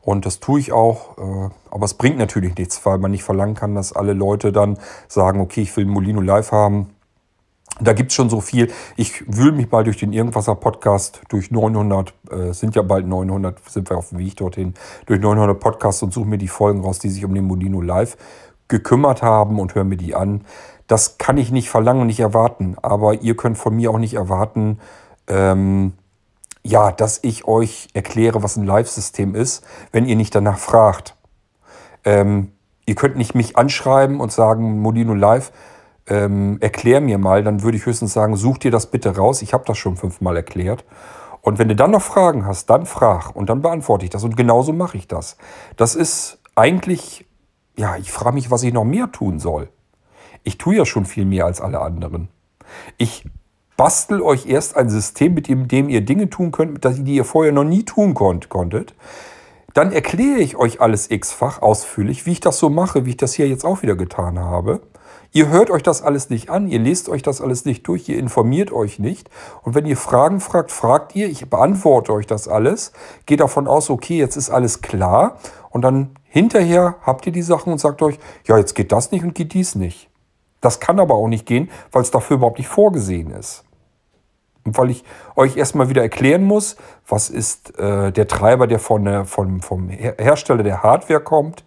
[SPEAKER 1] Und das tue ich auch. Äh, aber es bringt natürlich nichts, weil man nicht verlangen kann, dass alle Leute dann sagen, okay, ich will Molino Live haben. Da gibt es schon so viel. Ich wühle mich mal durch den Irgendwasser Podcast durch 900, äh, sind ja bald 900, sind wir auf dem Weg dorthin, durch 900 Podcasts und suche mir die Folgen raus, die sich um den Molino Live gekümmert haben und höre mir die an. Das kann ich nicht verlangen und nicht erwarten. Aber ihr könnt von mir auch nicht erwarten, ähm, ja, dass ich euch erkläre, was ein Live-System ist, wenn ihr nicht danach fragt. Ähm, ihr könnt nicht mich anschreiben und sagen, Molino Live, ähm, erklär mir mal, dann würde ich höchstens sagen, such dir das bitte raus. Ich habe das schon fünfmal erklärt. Und wenn du dann noch Fragen hast, dann frag und dann beantworte ich das. Und genauso mache ich das. Das ist eigentlich, ja, ich frage mich, was ich noch mehr tun soll. Ich tue ja schon viel mehr als alle anderen. Ich bastel euch erst ein System, mit dem, ihr Dinge tun könnt, die ihr vorher noch nie tun konnt, konntet. Dann erkläre ich euch alles x-fach ausführlich, wie ich das so mache, wie ich das hier jetzt auch wieder getan habe. Ihr hört euch das alles nicht an, ihr lest euch das alles nicht durch, ihr informiert euch nicht. Und wenn ihr Fragen fragt, fragt ihr, ich beantworte euch das alles, geht davon aus, okay, jetzt ist alles klar. Und dann hinterher habt ihr die Sachen und sagt euch, ja, jetzt geht das nicht und geht dies nicht. Das kann aber auch nicht gehen, weil es dafür überhaupt nicht vorgesehen ist. Und weil ich euch erstmal wieder erklären muss, was ist äh, der Treiber, der von, der, von, vom Hersteller der Hardware kommt,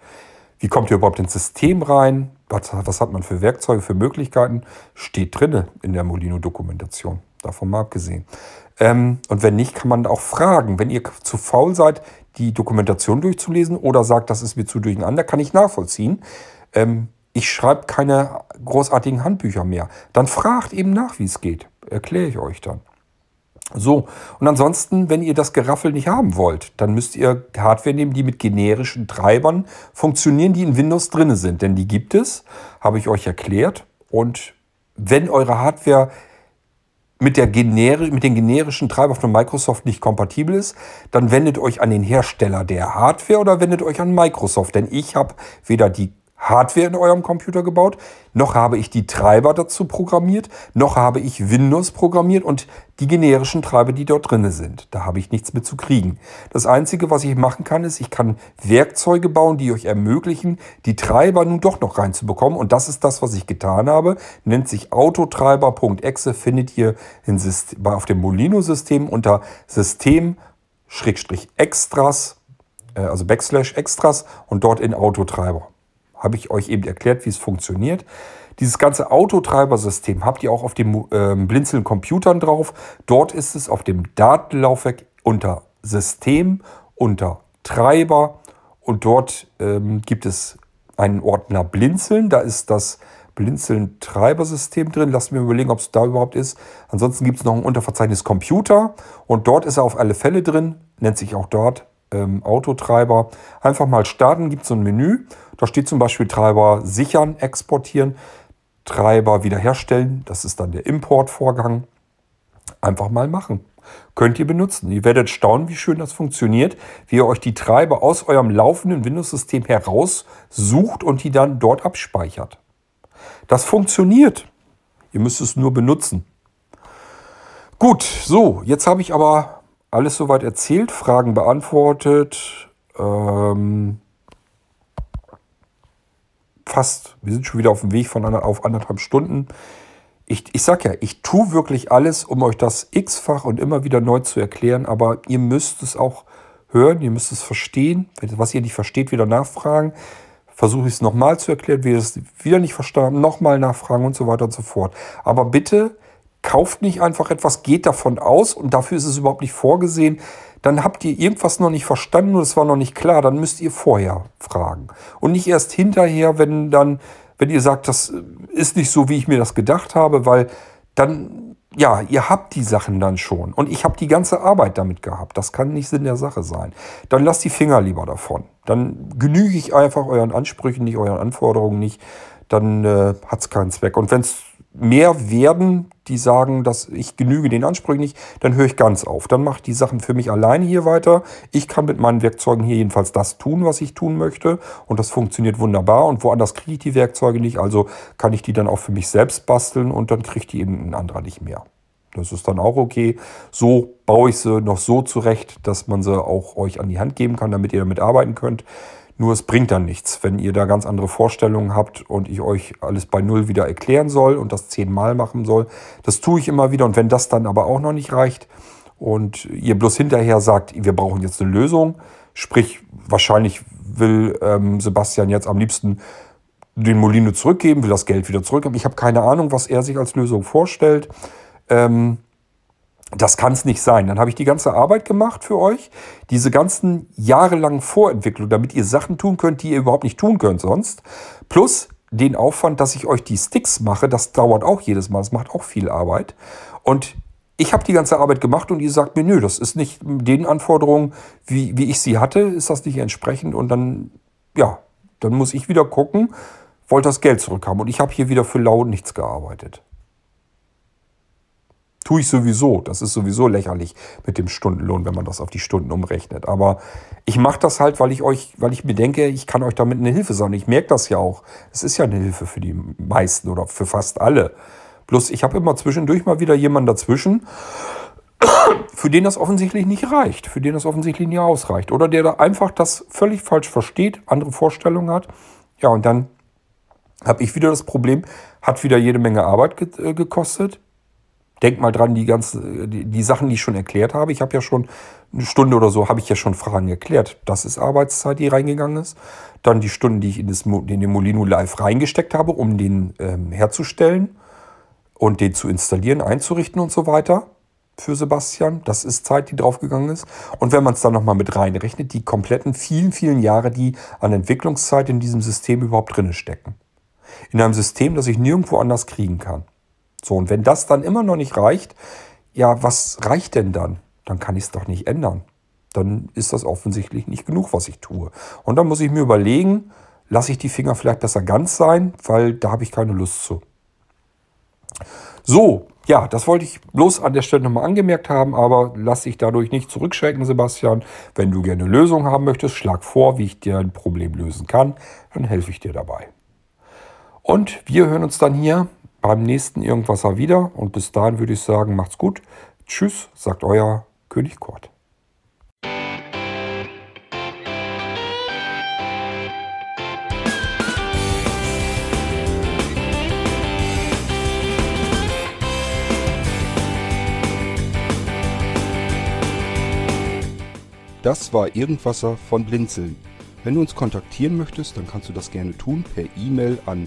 [SPEAKER 1] wie kommt ihr überhaupt ins System rein, was, was hat man für Werkzeuge, für Möglichkeiten, steht drin in der Molino-Dokumentation, davon mal abgesehen. Ähm, und wenn nicht, kann man auch fragen. Wenn ihr zu faul seid, die Dokumentation durchzulesen oder sagt, das ist mir zu durcheinander, kann ich nachvollziehen. Ähm, ich schreibe keine großartigen Handbücher mehr. Dann fragt eben nach, wie es geht. Erkläre ich euch dann. So, und ansonsten, wenn ihr das Geraffel nicht haben wollt, dann müsst ihr Hardware nehmen, die mit generischen Treibern funktionieren, die in Windows drin sind. Denn die gibt es, habe ich euch erklärt. Und wenn eure Hardware mit, der Generi mit den generischen Treibern von Microsoft nicht kompatibel ist, dann wendet euch an den Hersteller der Hardware oder wendet euch an Microsoft. Denn ich habe weder die Hardware in eurem Computer gebaut, noch habe ich die Treiber dazu programmiert, noch habe ich Windows programmiert und die generischen Treiber, die dort drin sind. Da habe ich nichts mit zu kriegen. Das Einzige, was ich machen kann, ist, ich kann Werkzeuge bauen, die euch ermöglichen, die Treiber nun doch noch reinzubekommen. Und das ist das, was ich getan habe. Nennt sich autotreiber.exe, findet ihr System, auf dem Molino-System unter System-Extras, äh, also Backslash Extras und dort in Autotreiber habe ich euch eben erklärt, wie es funktioniert. Dieses ganze Autotreibersystem habt ihr auch auf dem äh, Blinzeln Computern drauf. Dort ist es auf dem Datenlaufwerk unter System, unter Treiber und dort ähm, gibt es einen Ordner Blinzeln. Da ist das Blinzeln Treibersystem drin. Lasst mir überlegen, ob es da überhaupt ist. Ansonsten gibt es noch ein Unterverzeichnis Computer und dort ist er auf alle Fälle drin. Nennt sich auch dort ähm, Autotreiber. Einfach mal starten, gibt es so ein Menü. Da steht zum Beispiel Treiber sichern, exportieren, Treiber wiederherstellen. Das ist dann der Importvorgang. Einfach mal machen. Könnt ihr benutzen. Ihr werdet staunen, wie schön das funktioniert, wie ihr euch die Treiber aus eurem laufenden Windows-System heraussucht und die dann dort abspeichert. Das funktioniert. Ihr müsst es nur benutzen. Gut, so, jetzt habe ich aber alles soweit erzählt, Fragen beantwortet. Ähm, fast, wir sind schon wieder auf dem Weg von einer, auf anderthalb Stunden. Ich, ich sag ja, ich tue wirklich alles, um euch das x-fach und immer wieder neu zu erklären, aber ihr müsst es auch hören, ihr müsst es verstehen. Was ihr nicht versteht, wieder nachfragen. Versuche ich es nochmal zu erklären, wie ihr es wieder nicht verstanden, nochmal nachfragen und so weiter und so fort. Aber bitte kauft nicht einfach etwas, geht davon aus und dafür ist es überhaupt nicht vorgesehen. Dann habt ihr irgendwas noch nicht verstanden und es war noch nicht klar, dann müsst ihr vorher fragen. Und nicht erst hinterher, wenn dann, wenn ihr sagt, das ist nicht so, wie ich mir das gedacht habe, weil dann, ja, ihr habt die Sachen dann schon. Und ich habe die ganze Arbeit damit gehabt. Das kann nicht Sinn der Sache sein. Dann lasst die Finger lieber davon. Dann genüge ich einfach euren Ansprüchen nicht, euren Anforderungen nicht. Dann äh, hat es keinen Zweck. Und wenn es mehr werden, die sagen, dass ich genüge den Ansprüchen nicht, dann höre ich ganz auf. Dann mache ich die Sachen für mich alleine hier weiter. Ich kann mit meinen Werkzeugen hier jedenfalls das tun, was ich tun möchte. Und das funktioniert wunderbar. Und woanders kriege ich die Werkzeuge nicht. Also kann ich die dann auch für mich selbst basteln und dann kriegt die eben ein anderer nicht mehr. Das ist dann auch okay. So baue ich sie noch so zurecht, dass man sie auch euch an die Hand geben kann, damit ihr damit arbeiten könnt. Nur es bringt dann nichts, wenn ihr da ganz andere Vorstellungen habt und ich euch alles bei Null wieder erklären soll und das zehnmal machen soll. Das tue ich immer wieder und wenn das dann aber auch noch nicht reicht und ihr bloß hinterher sagt, wir brauchen jetzt eine Lösung, sprich wahrscheinlich will ähm, Sebastian jetzt am liebsten den Molino zurückgeben, will das Geld wieder zurückgeben. Ich habe keine Ahnung, was er sich als Lösung vorstellt. Ähm, das kann es nicht sein. Dann habe ich die ganze Arbeit gemacht für euch, diese ganzen jahrelangen Vorentwicklungen, damit ihr Sachen tun könnt, die ihr überhaupt nicht tun könnt sonst. Plus den Aufwand, dass ich euch die Sticks mache, das dauert auch jedes Mal, das macht auch viel Arbeit. Und ich habe die ganze Arbeit gemacht und ihr sagt mir, nö, das ist nicht den Anforderungen, wie, wie ich sie hatte, ist das nicht entsprechend. Und dann, ja, dann muss ich wieder gucken, wollte das Geld zurückhaben. Und ich habe hier wieder für lau nichts gearbeitet. Tue ich sowieso. Das ist sowieso lächerlich mit dem Stundenlohn, wenn man das auf die Stunden umrechnet. Aber ich mache das halt, weil ich euch, weil ich mir denke, ich kann euch damit eine Hilfe sein. Ich merke das ja auch. Es ist ja eine Hilfe für die meisten oder für fast alle. Bloß ich habe immer zwischendurch mal wieder jemanden dazwischen, [coughs] für den das offensichtlich nicht reicht, für den das offensichtlich nicht ausreicht. Oder der da einfach das völlig falsch versteht, andere Vorstellungen hat. Ja, und dann habe ich wieder das Problem, hat wieder jede Menge Arbeit ge äh, gekostet Denk mal dran, die ganzen, die, die Sachen, die ich schon erklärt habe. Ich habe ja schon eine Stunde oder so, habe ich ja schon Fragen erklärt. Das ist Arbeitszeit, die reingegangen ist. Dann die Stunden, die ich in, das, in den Molino Live reingesteckt habe, um den ähm, herzustellen und den zu installieren, einzurichten und so weiter für Sebastian. Das ist Zeit, die draufgegangen ist. Und wenn man es dann nochmal mit reinrechnet, die kompletten vielen, vielen Jahre, die an Entwicklungszeit in diesem System überhaupt drin stecken. In einem System, das ich nirgendwo anders kriegen kann. So, und wenn das dann immer noch nicht reicht, ja, was reicht denn dann? Dann kann ich es doch nicht ändern. Dann ist das offensichtlich nicht genug, was ich tue. Und dann muss ich mir überlegen, lasse ich die Finger vielleicht besser ganz sein, weil da habe ich keine Lust zu. So, ja, das wollte ich bloß an der Stelle nochmal angemerkt haben, aber lass dich dadurch nicht zurückschrecken, Sebastian. Wenn du gerne eine Lösung haben möchtest, schlag vor, wie ich dir ein Problem lösen kann, dann helfe ich dir dabei. Und wir hören uns dann hier beim nächsten Irgendwasser wieder. Und bis dahin würde ich sagen, macht's gut. Tschüss, sagt euer König Kurt.
[SPEAKER 2] Das war Irgendwasser von Blinzeln. Wenn du uns kontaktieren möchtest, dann kannst du das gerne tun per E-Mail an